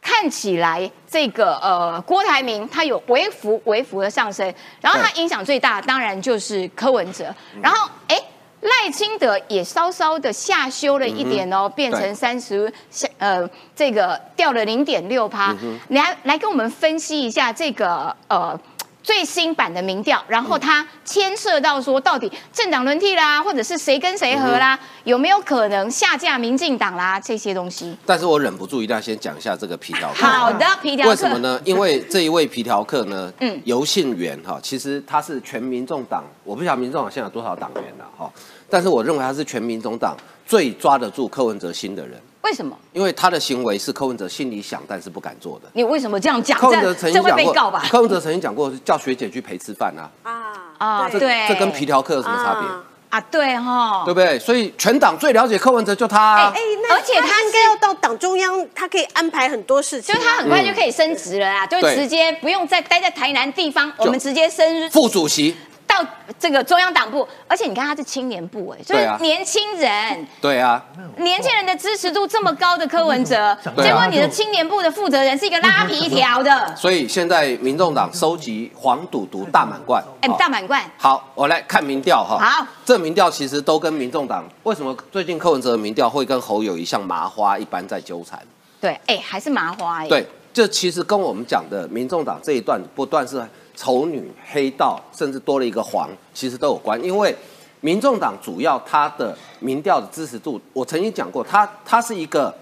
看起来这个呃郭台铭他有微幅微幅的上升，然后他影响最大，当然就是柯文哲。然后哎。赖清德也稍稍的下修了一点哦，变成三十下呃，这个掉了零点六趴。来来跟我们分析一下这个呃最新版的民调，然后它牵涉到说到底政党轮替啦，或者是谁跟谁合啦，有没有可能下架民进党啦这些东西？但是我忍不住一定要先讲一下这个皮条客。好的，皮条客。为什么呢？因为这一位皮条客呢，嗯，游信元哈，其实他是全民众党，我不晓得民众党现在有多少党员了哈。但是我认为他是全民总党最抓得住柯文哲心的人。为什么？因为他的行为是柯文哲心里想，但是不敢做的。你为什么这样讲？柯文哲曾经讲过，柯文哲曾经讲过叫学姐去陪吃饭啊。啊啊，对，这跟皮条客有什么差别？啊，对哈，对不对？所以全党最了解柯文哲就他。哎，而且他应该要到党中央，他可以安排很多事情，就他很快就可以升职了啊，就直接不用再待在台南地方，我们直接升副主席。到这个中央党部，而且你看他是青年部哎，就是年轻人。对啊，年轻人的支持度这么高的柯文哲，结果你的青年部的负责人是一个拉皮条的。所以现在民众党收集黄赌毒大满贯，哎，大满贯。好，我来看民调哈。好，这民调其实都跟民众党为什么最近柯文哲的民调会跟侯友谊像麻花一般在纠缠？对，哎，还是麻花哎。对，这其实跟我们讲的民众党这一段不断是。丑女、黑道，甚至多了一个黄，其实都有关。因为民众党主要它的民调的支持度，我曾经讲过，它它是一个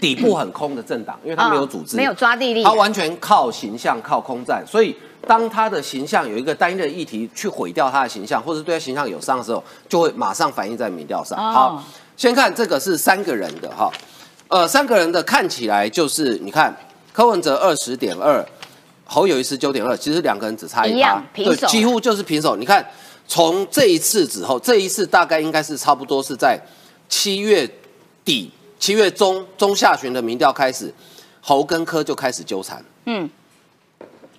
底部很空的政党，因为它没有组织，没有抓地力，它完全靠形象、靠空战。所以当他的形象有一个单一的议题去毁掉他的形象，或者对他形象有伤的时候，就会马上反映在民调上。好，先看这个是三个人的哈，呃，三个人的看起来就是你看柯文哲二十点二。侯友谊是九点二，其实两个人只差一趴，对，几乎就是平手。你看，从这一次之后，这一次大概应该是差不多是在七月底、七月中中下旬的民调开始，侯跟柯就开始纠缠。嗯，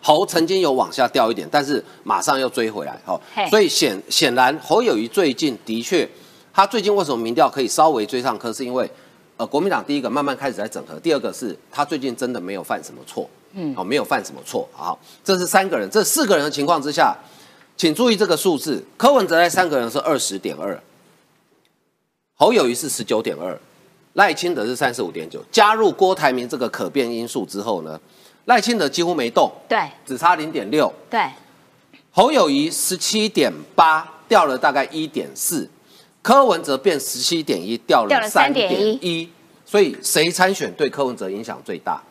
侯曾经有往下掉一点，但是马上又追回来。哦，所以显显然侯友谊最近的确，他最近为什么民调可以稍微追上柯，是因为呃国民党第一个慢慢开始在整合，第二个是他最近真的没有犯什么错。嗯，好，没有犯什么错，好，这是三个人，这四个人的情况之下，请注意这个数字，柯文哲在三个人是二十点二，侯友谊是十九点二，赖清德是三十五点九，加入郭台铭这个可变因素之后呢，赖清德几乎没动，对，只差零点六，对，侯友谊十七点八，掉了大概一点四，柯文哲变十七点一，掉了三点一，所以谁参选对柯文哲影响最大？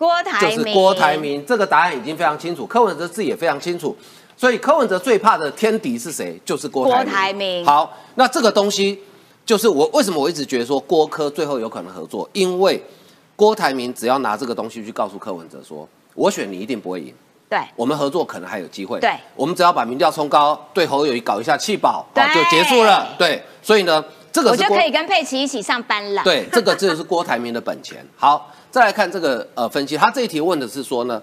郭台铭就是郭台铭，这个答案已经非常清楚。柯文哲自己也非常清楚，所以柯文哲最怕的天敌是谁？就是郭台铭。好，那这个东西就是我为什么我一直觉得说郭柯最后有可能合作，因为郭台铭只要拿这个东西去告诉柯文哲说，我选你一定不会赢，对，我们合作可能还有机会，对，我们只要把民调冲高，对侯友谊搞一下气保，好就结束了。对，所以呢，这个我就可以跟佩奇一起上班了。对，这个就是郭台铭的本钱。好。再来看这个呃分析，他这一题问的是说呢，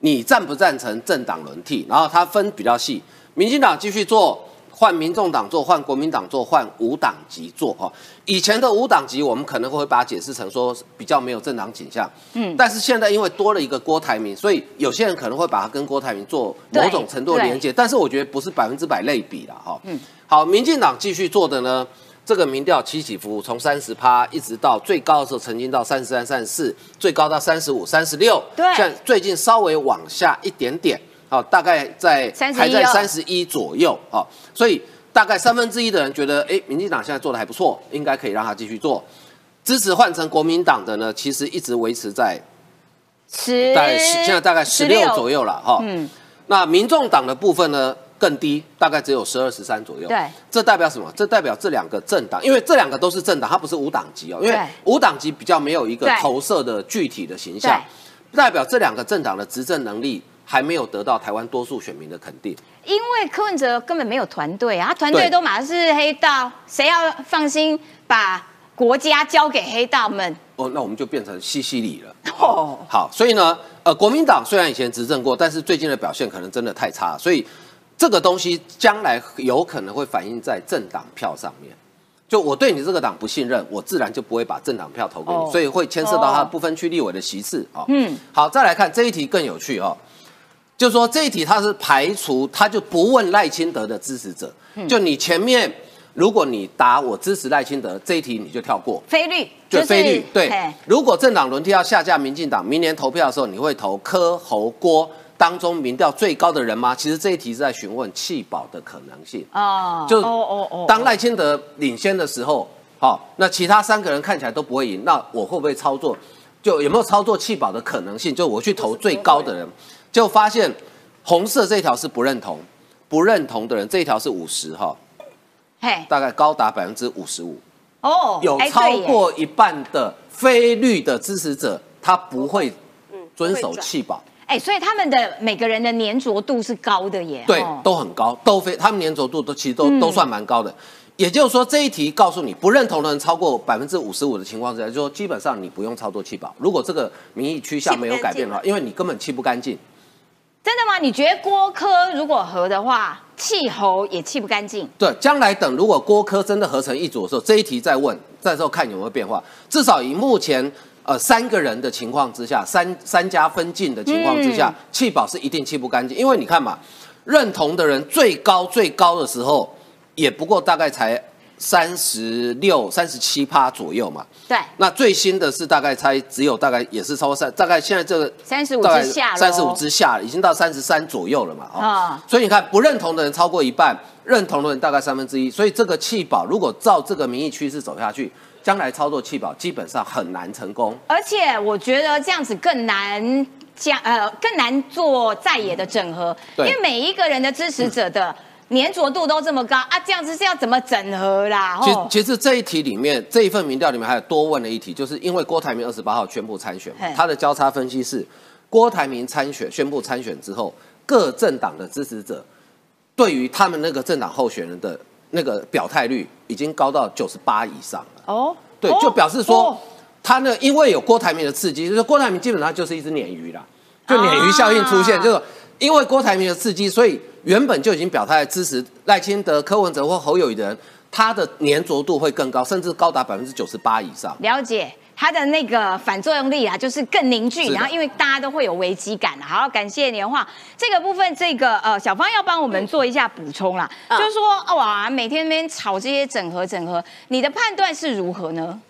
你赞不赞成政党轮替？然后他分比较细，民进党继续做换民众党做，换国民党做，换无党籍做哈。以前的无党籍，我们可能会把它解释成说比较没有政党倾向，嗯，但是现在因为多了一个郭台铭，所以有些人可能会把它跟郭台铭做某种程度的连接，但是我觉得不是百分之百类比了哈。嗯，好，民进党继续做的呢，这个民调起起伏伏，从三十趴一直到最高的时候，曾经到三十三、三十四，最高到三十五、三十六，对，像最近稍微往下一点点。好，大概在还在三十一左右啊，所以大概三分之一的人觉得，哎，民进党现在做的还不错，应该可以让他继续做。支持换成国民党的呢，其实一直维持在十，在现在大概十六左右了哈。嗯，那民众党的部分呢更低，大概只有十二十三左右。对，这代表什么？这代表这两个政党，因为这两个都是政党，它不是无党籍哦，因为无党籍比较没有一个投射的具体的形象，代表这两个政党的执政能力。还没有得到台湾多数选民的肯定，因为柯文哲根本没有团队啊，团队都马上是黑道，谁要放心把国家交给黑道们？哦，那我们就变成西西里了。哦，好，所以呢，呃，国民党虽然以前执政过，但是最近的表现可能真的太差，所以这个东西将来有可能会反映在政党票上面。就我对你这个党不信任，我自然就不会把政党票投给你，所以会牵涉到他不分区立委的席次啊。嗯，好，再来看这一题更有趣哦。就是说这一题他是排除，他就不问赖清德的支持者。就你前面，如果你答我支持赖清德这一题，你就跳过。非律，就非律。对，如果政党轮替要下架民进党，明年投票的时候，你会投柯侯郭当中民调最高的人吗？其实这一题是在询问弃保的可能性。哦，就哦哦当赖清德领先的时候，好，那其他三个人看起来都不会赢，那我会不会操作？就有没有操作弃保的可能性？就我去投最高的人。就发现红色这条是不认同，不认同的人这一条是五十哈，嘿，大概高达百分之五十五哦，有超过一半的非绿的支持者，他不会遵守弃保，哎，所以他们的每个人的粘着度是高的耶，对，都很高，都非他们粘着度都其实都都算蛮高的，也就是说这一题告诉你不认同的人超过百分之五十五的情况之下，就说基本上你不用操作弃保，如果这个民意趋向没有改变的话，因为你根本弃不干净。真的吗？你觉得郭科如果合的话，气候也气不干净？对，将来等如果郭科真的合成一组的时候，这一题再问，再时候看有没有变化。至少以目前呃三个人的情况之下，三三家分进的情况之下，气保是一定弃不干净。因为你看嘛，认同的人最高最高的时候，也不过大概才。三十六、三十七趴左右嘛，对。那最新的是大概才只有大概也是超过三，大概现在这个三十五之下三十五之下已经到三十三左右了嘛。啊。所以你看，不认同的人超过一半，认同的人大概三分之一。所以这个弃保，如果照这个民意趋势走下去，将来操作弃保基本上很难成功。而且我觉得这样子更难加呃更难做在野的整合，因为每一个人的支持者的。粘着度都这么高啊，这样子是要怎么整合啦？其其实这一题里面，这一份民调里面还有多问了一题，就是因为郭台铭二十八号宣布参选，他的交叉分析是郭台铭参选宣布参选之后，各政党的支持者对于他们那个政党候选人的那个表态率已经高到九十八以上了。哦，对，就表示说他呢，因为有郭台铭的刺激，就是郭台铭基本上就是一只鲶鱼啦，就鲶鱼效应出现，就是因为郭台铭的刺激，所以。原本就已经表态支持赖清德、柯文哲或侯友谊的人，他的粘着度会更高，甚至高达百分之九十八以上。了解他的那个反作用力啊，就是更凝聚，然后因为大家都会有危机感。好，感谢年画这个部分，这个呃小芳要帮我们做一下补充啦，就是说哇，每天那边炒这些整合整合，你的判断是如何呢？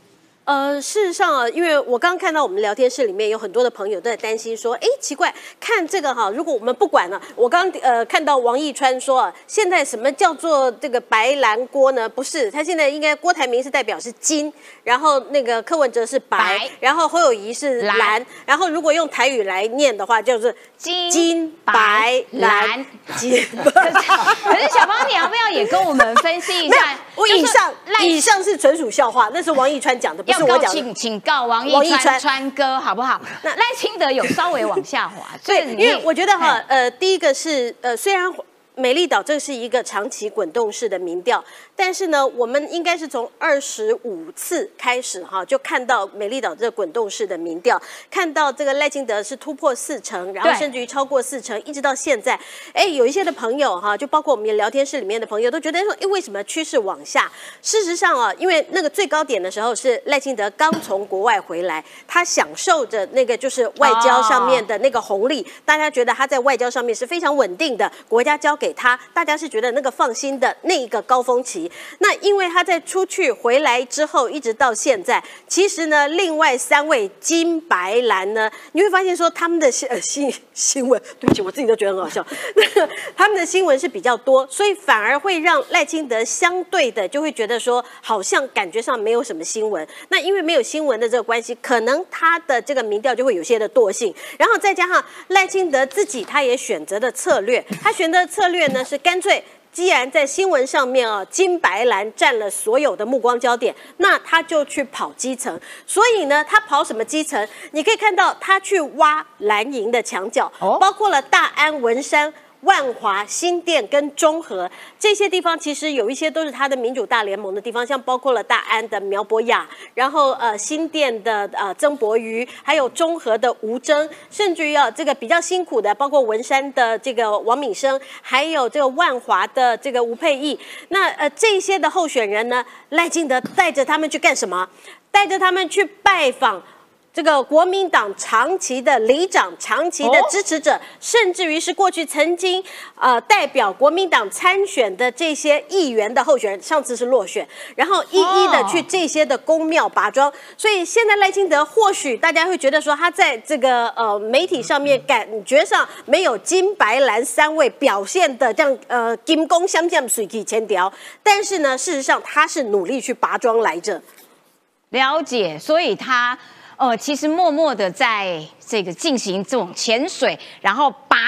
呃，事实上啊，因为我刚刚看到我们聊天室里面有很多的朋友都在担心说，哎，奇怪，看这个哈，如果我们不管了，我刚呃看到王义川说啊，现在什么叫做这个白蓝锅呢？不是，他现在应该郭台铭是代表是金，然后那个柯文哲是白，然后侯友谊是蓝，然后如果用台语来念的话，就是金金白蓝 金。可是小芳，你要不要也跟我们分析一下？我以上以上是纯属笑话，那是王义川讲的，不是。告请请告王一川川哥好不好？那赖清德有稍微往下滑，对，因为我觉得哈，呃，第一个是呃，虽然。美丽岛这是一个长期滚动式的民调，但是呢，我们应该是从二十五次开始哈，就看到美丽岛这滚动式的民调，看到这个赖清德是突破四成，然后甚至于超过四成，一直到现在，哎，有一些的朋友哈，就包括我们聊天室里面的朋友都觉得说，哎，为什么趋势往下？事实上啊，因为那个最高点的时候是赖清德刚从国外回来，他享受着那个就是外交上面的那个红利，大家觉得他在外交上面是非常稳定的，国家交给他，大家是觉得那个放心的那一个高峰期。那因为他在出去回来之后，一直到现在，其实呢，另外三位金白蓝呢，你会发现说他们的新呃新新闻，对不起，我自己都觉得很好笑，他们的新闻是比较多，所以反而会让赖清德相对的就会觉得说，好像感觉上没有什么新闻。那因为没有新闻的这个关系，可能他的这个民调就会有些的惰性，然后再加上赖清德自己他也选择的策略，他选择的策略呢是干脆。既然在新闻上面啊，金白蓝占了所有的目光焦点，那他就去跑基层。所以呢，他跑什么基层？你可以看到他去挖蓝营的墙角，包括了大安、文山。万华、新店跟中和这些地方，其实有一些都是他的民主大联盟的地方，像包括了大安的苗博雅，然后呃新店的呃曾博瑜，还有中和的吴征，甚至于啊这个比较辛苦的，包括文山的这个王敏生，还有这个万华的这个吴佩义。那呃这些的候选人呢，赖清德带着他们去干什么？带着他们去拜访。这个国民党长期的里长、长期的支持者，甚至于是过去曾经呃代表国民党参选的这些议员的候选人，上次是落选，然后一一的去这些的公庙拔庄。所以现在赖清德或许大家会觉得说，他在这个呃媒体上面感觉上没有金白蓝三位表现的这样呃金光相将、水气千条，但是呢，事实上他是努力去拔庄来着。了解，所以他。呃，其实默默的在这个进行这种潜水，然后拔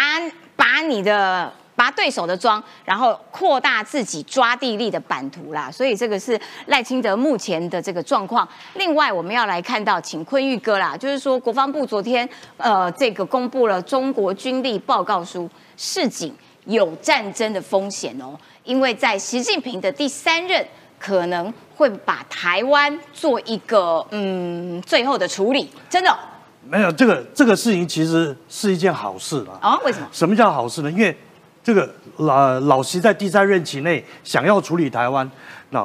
拔你的拔对手的桩，然后扩大自己抓地力的版图啦。所以这个是赖清德目前的这个状况。另外，我们要来看到，请坤玉哥啦，就是说国防部昨天呃这个公布了中国军力报告书，示警有战争的风险哦，因为在习近平的第三任。可能会把台湾做一个嗯最后的处理，真的没有这个这个事情其实是一件好事了啊？为什么？什么叫好事呢？因为这个老老习在第三任期内想要处理台湾，那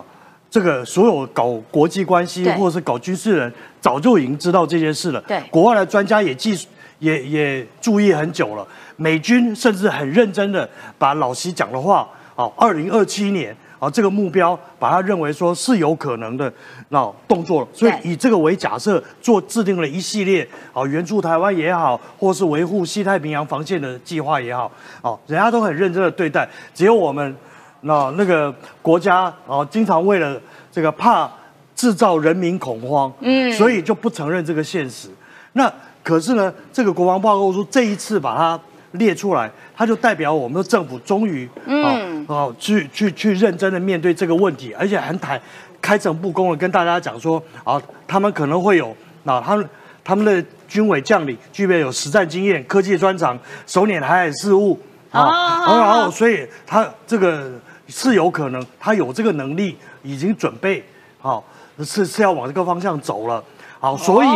这个所有搞国际关系或者是搞军事人早就已经知道这件事了。对，国外的专家也记也也注意很久了，美军甚至很认真的把老习讲的话，哦，二零二七年。啊，这个目标把它认为说是有可能的那动作，所以以这个为假设做制定了一系列啊援助台湾也好，或是维护西太平洋防线的计划也好，哦，人家都很认真的对待，只有我们那那个国家啊，经常为了这个怕制造人民恐慌，嗯，所以就不承认这个现实。那可是呢，这个国防报告书这一次把它。列出来，它就代表我们的政府终于啊啊去去去认真的面对这个问题，而且很坦开诚布公的跟大家讲说啊，他们可能会有啊，他们他们的军委将领具备有实战经验、科技专长、手捻海海事务啊，然后所以他这个是有可能，他有这个能力，已经准备好是是要往这个方向走了，好，所以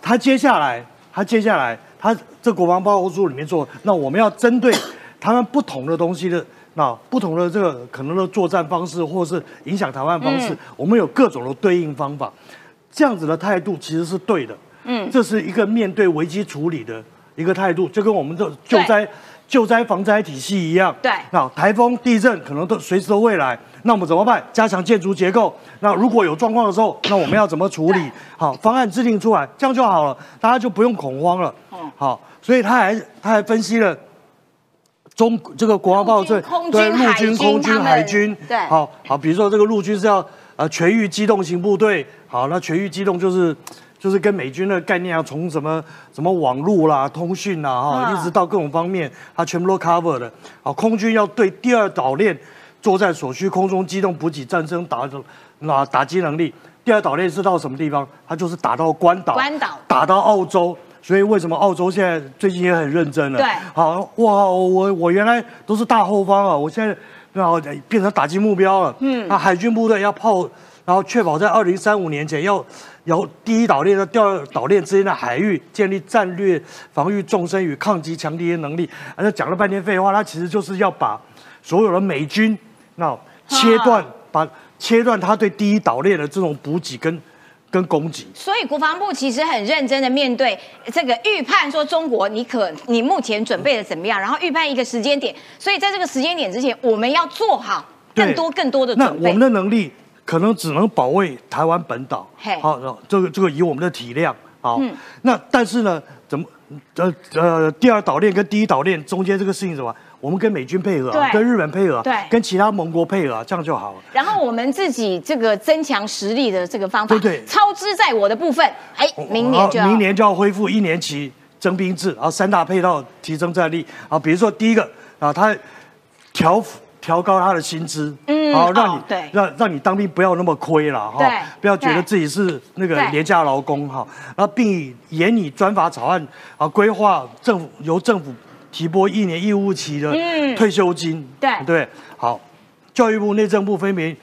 他接下来他接下来。他这国防报告书里面做，那我们要针对他们不同的东西的，那不同的这个可能的作战方式，或是影响台湾方式，我们有各种的对应方法。这样子的态度其实是对的，嗯，这是一个面对危机处理的一个态度，就跟我们的救灾救灾防灾体系一样。对，那台风、地震可能都随时都会来，那我们怎么办？加强建筑结构。那如果有状况的时候，那我们要怎么处理？好，方案制定出来，这样就好了，大家就不用恐慌了。好，所以他还他还分析了中这个国防报对对陆军、空军、海军，对，好好，比如说这个陆军是要呃全域机动型部队，好，那全域机动就是就是跟美军的概念啊从什么什么网络啦、通讯啦，哈，一直到各种方面，它全部都 cover 的。好，空军要对第二岛链作战所需空中机动补给战争打那打击能力。第二岛链是到什么地方？它就是打到关岛，关岛打到澳洲。所以为什么澳洲现在最近也很认真了？对，好哇，我我原来都是大后方啊，我现在然后变成打击目标了。嗯，那海军部队要炮，然后确保在二零三五年前要由第一岛链到第二岛链之间的海域建立战略防御纵深与抗击强敌的能力。而且讲了半天废话，他其实就是要把所有的美军那切断，把切断他对第一岛链的这种补给跟。跟攻击，所以国防部其实很认真的面对这个预判，说中国你可你目前准备的怎么样，然后预判一个时间点，所以在这个时间点之前，我们要做好更多更多的准备。那我们的能力可能只能保卫台湾本岛，好，这个这个以我们的体量，好，那但是呢，怎么呃呃第二岛链跟第一岛链中间这个事情什么？我们跟美军配合，跟日本配合，对，跟其他盟国配合，这样就好了。然后我们自己这个增强实力的这个方法，对对，超支在我的部分，哎，明年就要。明年就要恢复一年期征兵制，然后三大配套提升战力啊，比如说第一个啊，他调调高他的薪资，嗯，然后让你对。让让你当兵不要那么亏了哈，不要觉得自己是那个廉价劳工哈，然后并以严拟专法草案啊，规划政府由政府。提拨一年义务期的退休金，对。对，好，教育部、内政部分别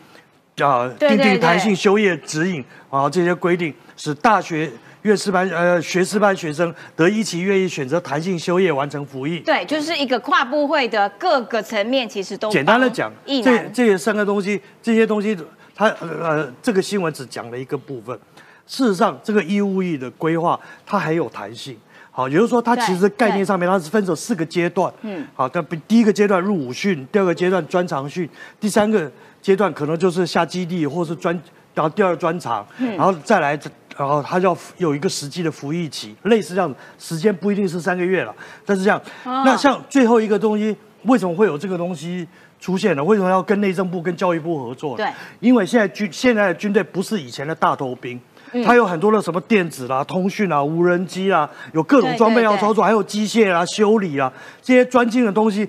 啊订定弹性休业指引啊这些规定，使大学乐师班呃学士班学生得一期愿意选择弹性休业完成服役。对，就是一个跨部会的各个层面，其实都简单的讲，这这些三个东西，这些东西，它呃这个新闻只讲了一个部分，事实上这个义务役的规划它还有弹性。好，也就是说，它其实概念上面它是分成四个阶段。嗯，好，它第一个阶段入伍训，第二个阶段专长训，第三个阶段可能就是下基地或是专，然后第二专长，然后再来，然后它要有一个实际的服役期，类似这样，时间不一定是三个月了，但是这样，那像最后一个东西，为什么会有这个东西出现呢？为什么要跟内政部跟教育部合作？对，因为现在军现在的军队不是以前的大头兵。它有很多的什么电子啦、通讯啊、无人机啊，有各种装备要操作，还有机械啊、修理啊这些专精的东西，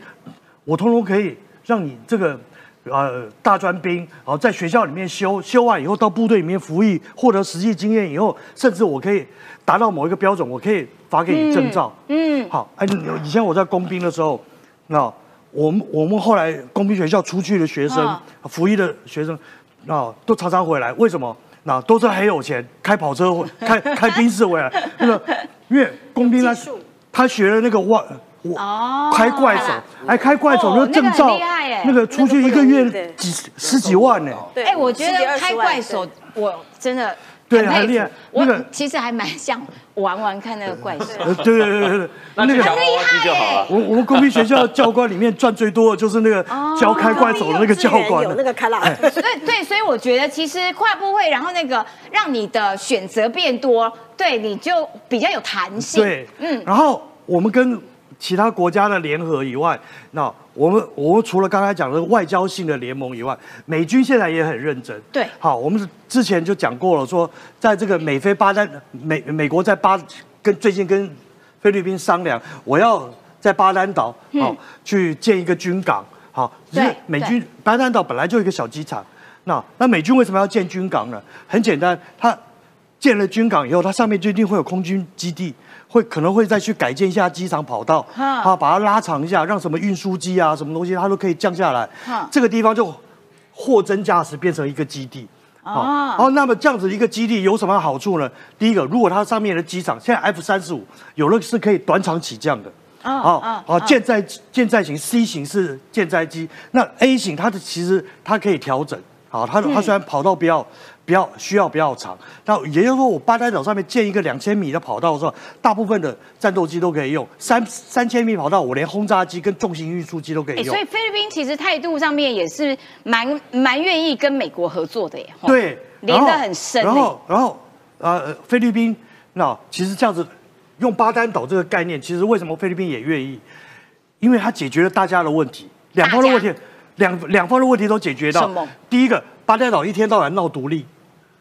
我通通可以让你这个呃大专兵，然后在学校里面修 修完以后，到部队里面服役，获得实际经验以后，甚至我可以达到某一个标准，我可以发给你证照。嗯，好，哎，以前我在工兵的时候，那我们我们后来工兵学校出去的学生，服役的学生，啊，都常常回来，为什么？那都是很有钱，开跑车、开开宾士回来。那个因为工兵他他学了那个外哦开怪手，哎开怪手那个证照，那个出去一个月几十几万呢。哎，我觉得开怪手我真的。对，很厉害。我其实还蛮像玩玩看那个怪兽。对对对对对，那个很厉害。我我们公立学校教官里面赚最多的就是那个教开怪手的那个教官。有那个开了。对对，所以我觉得其实跨部会，然后那个让你的选择变多，对，你就比较有弹性。对，嗯。然后我们跟其他国家的联合以外，那。我们我们除了刚才讲的外交性的联盟以外，美军现在也很认真。对，好，我们之前就讲过了，说在这个美菲巴丹美美国在巴跟最近跟菲律宾商量，我要在巴丹岛好去建一个军港。好，对，美军巴丹岛本来就一个小机场，那那美军为什么要建军港呢？很简单，它建了军港以后，它上面就一定会有空军基地。会可能会再去改建一下机场跑道，啊，把它拉长一下，让什么运输机啊，什么东西它都可以降下来。这个地方就货真价实变成一个基地。啊，哦，那么这样子一个基地有什么好处呢？第一个，如果它上面的机场现在 F 三十五有的是可以短场起降的。啊啊，舰载舰载型 C 型是舰载机，那 A 型它的其实它可以调整。好，它它虽然跑道比较。比较需要比较长，那也就是说，我八丹岛上面建一个两千米的跑道的时候，大部分的战斗机都可以用。三三千米跑道，我连轰炸机跟重型运输机都可以用。所以菲律宾其实态度上面也是蛮蛮愿意跟美国合作的耶。对，连得很深。然后，然后，呃，菲律宾那其实这样子用巴丹岛这个概念，其实为什么菲律宾也愿意？因为它解决了大家的问题，两方的问题，两两方的问题都解决到。第一个，巴丹岛一天到晚闹独立。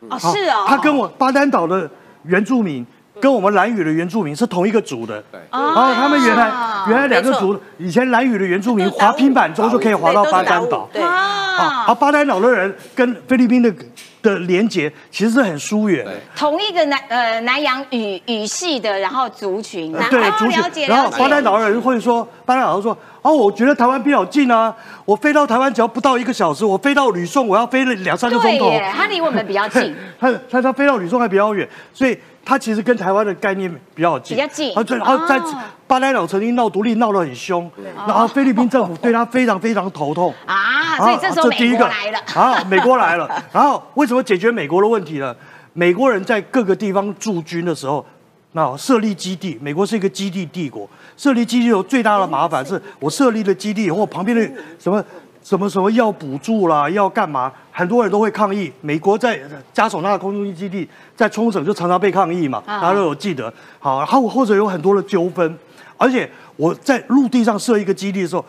哦，是哦，他跟我巴丹岛的原住民，跟我们蓝屿的原住民是同一个族的。对，然后他们原来原来两个族，以前蓝屿的原住民滑平板舟就可以滑到巴丹岛。对。啊，而巴丹岛的人跟菲律宾的的连接其实是很疏远。同一个南呃南洋语语系的，然后族群，对族群，然后巴丹岛的人会说，巴丹岛人说，哦，我觉得台湾比较近啊，我飞到台湾只要不到一个小时，我飞到吕宋我要飞了两三个钟头。他离我们比较近，他他他飞到吕宋还比较远，所以。它其实跟台湾的概念比较近，比较近。啊，对，然后在巴莱岛曾经闹独立闹得很凶，然后菲律宾政府对他非常非常头痛 啊，所以这时候美国来了啊，美国来了。然后为什么解决美国的问题呢？美国人在各个地方驻军的时候，那设立基地，美国是一个基地帝国，设立基地有最大的麻烦是我设立了基地以后，旁边的什么。什么什么要补助啦，要干嘛？很多人都会抗议。美国在加索纳空军基地在冲绳就常常被抗议嘛，大家都有记得。好，然后或者有很多的纠纷。而且我在陆地上设一个基地的时候，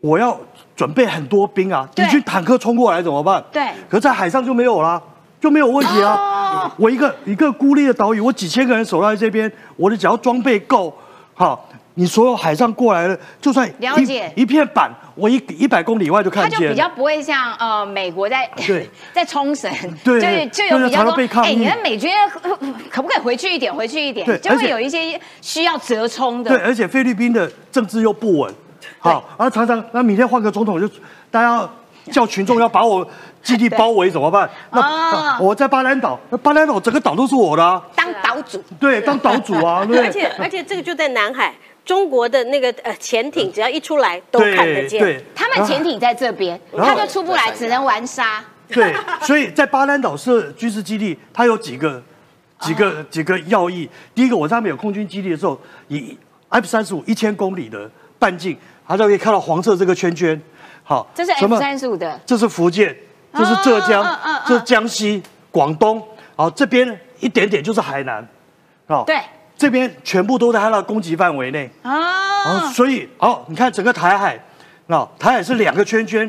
我要准备很多兵啊，敌军坦克冲过来怎么办？对。可在海上就没有啦，就没有问题啊。我一个一个孤立的岛屿，我几千个人守在这边，我的只要装备够，好。你所有海上过来的，就算了解一片板，我一一百公里外就看见。他就比较不会像呃美国在 对 在冲绳，对就就有比较多哎，你的美军可不可以回去一点？回去一点，就会有一些需要折冲的。对，而且菲律宾的政治又不稳，好，然后常常那明天换个总统，就大家叫群众要把我基地包围怎么办？那我在巴兰岛，那巴兰岛整个岛都是我的，当岛主。对，当岛主啊，而且而且这个就在南海。中国的那个呃潜艇，只要一出来都看得见。对，他们潜艇在这边，他就出不来，只能玩沙。对，所以在巴兰岛设军事基地，它有几个几个几个要义。第一个，我上面有空军基地的时候，以 F 三十五一千公里的半径，它就可以看到黄色这个圈圈。好，这是 F 三十五的，这是福建，这是浙江，这是江西、广东。好，这边一点点就是海南。哦，对。这边全部都在它的攻击范围内啊，所以哦，你看整个台海，那台海是两个圈圈，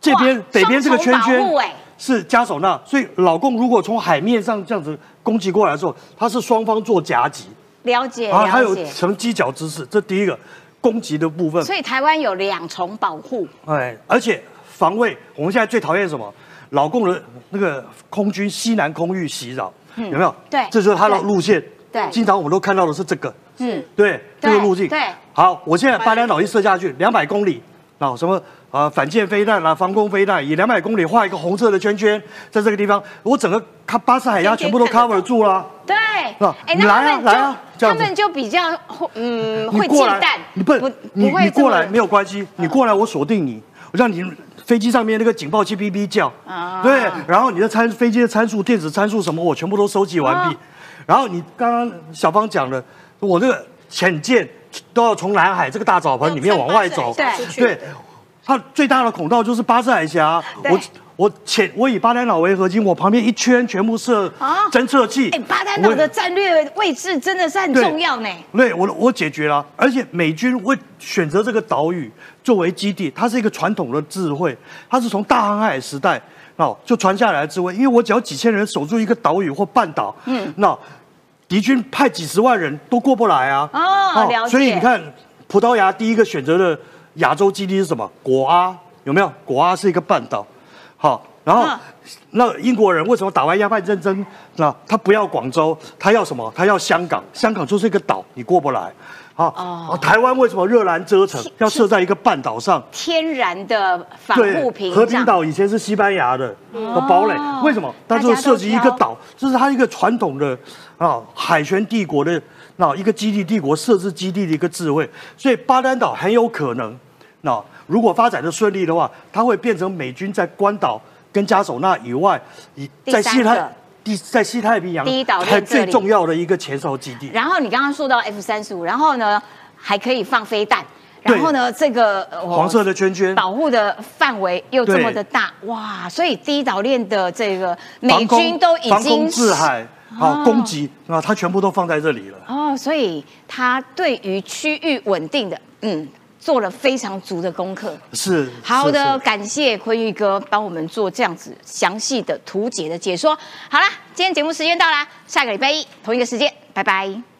这边北边这个圈圈是加手纳，所以老共如果从海面上这样子攻击过来的时候，它是双方做夹击，了解，了解，还有成犄角之势，这第一个攻击的部分。所以台湾有两重保护，哎，而且防卫，我们现在最讨厌什么？老共的那个空军西南空域袭扰，有没有？对，这就是他的路线。对。经常我们都看到的是这个，嗯，对，这个路径。对，好，我现在把两脑一射下去，两百公里，啊，什么啊，反舰飞弹啦，防空飞弹，以两百公里画一个红色的圈圈，在这个地方，我整个卡巴士海峡全部都 cover 住了。对，哎，来啊，来啊，他们就比较嗯会进弹，你不，你你过来没有关系，你过来我锁定你，我让你飞机上面那个警报器哔哔叫，对，然后你的参飞机的参数、电子参数什么，我全部都收集完毕。然后你刚刚小芳讲的，我这个潜舰都要从南海这个大澡盆里面往外走，对，它最大的孔道就是巴士海峡。我我前我以巴丹岛为核心，我旁边一圈全部设侦测器。哎，巴丹岛的战略位置真的是很重要呢。对，我我解决了，而且美军会选择这个岛屿作为基地，它是一个传统的智慧，它是从大航海时代。哦，就传下来的智慧，因为我只要几千人守住一个岛屿或半岛，嗯，那敌军派几十万人都过不来啊。哦，了解。所以你看，葡萄牙第一个选择的亚洲基地是什么？果阿有没有？果阿是一个半岛。好，然后那英国人为什么打完鸦片战争，那他不要广州，他要什么？他要香港。香港就是一个岛，你过不来。好，哦，台湾为什么热兰遮城要设在一个半岛上？天然的防护屏障和平岛以前是西班牙的堡垒，为什么？它就设计一个岛，这是它一个传统的啊海权帝国的那一个基地帝国设置基地的一个智慧。所以巴丹岛很有可能，那如果发展的顺利的话，它会变成美军在关岛跟加索纳以外，以在西太。在西太平洋，第一岛链最重要的一个前哨基地。然后你刚刚说到 F 三十五，然后呢还可以放飞弹，然后呢这个黄色的圈圈保护的范围又这么的大，哇！所以第一岛链的这个美军都已经制海啊攻击啊，它全部都放在这里了。哦，所以它对于区域稳定的，嗯。做了非常足的功课，是好的，感谢坤玉哥帮我们做这样子详细的图解的解说。好啦，今天节目时间到啦，下个礼拜一同一个时间，拜拜。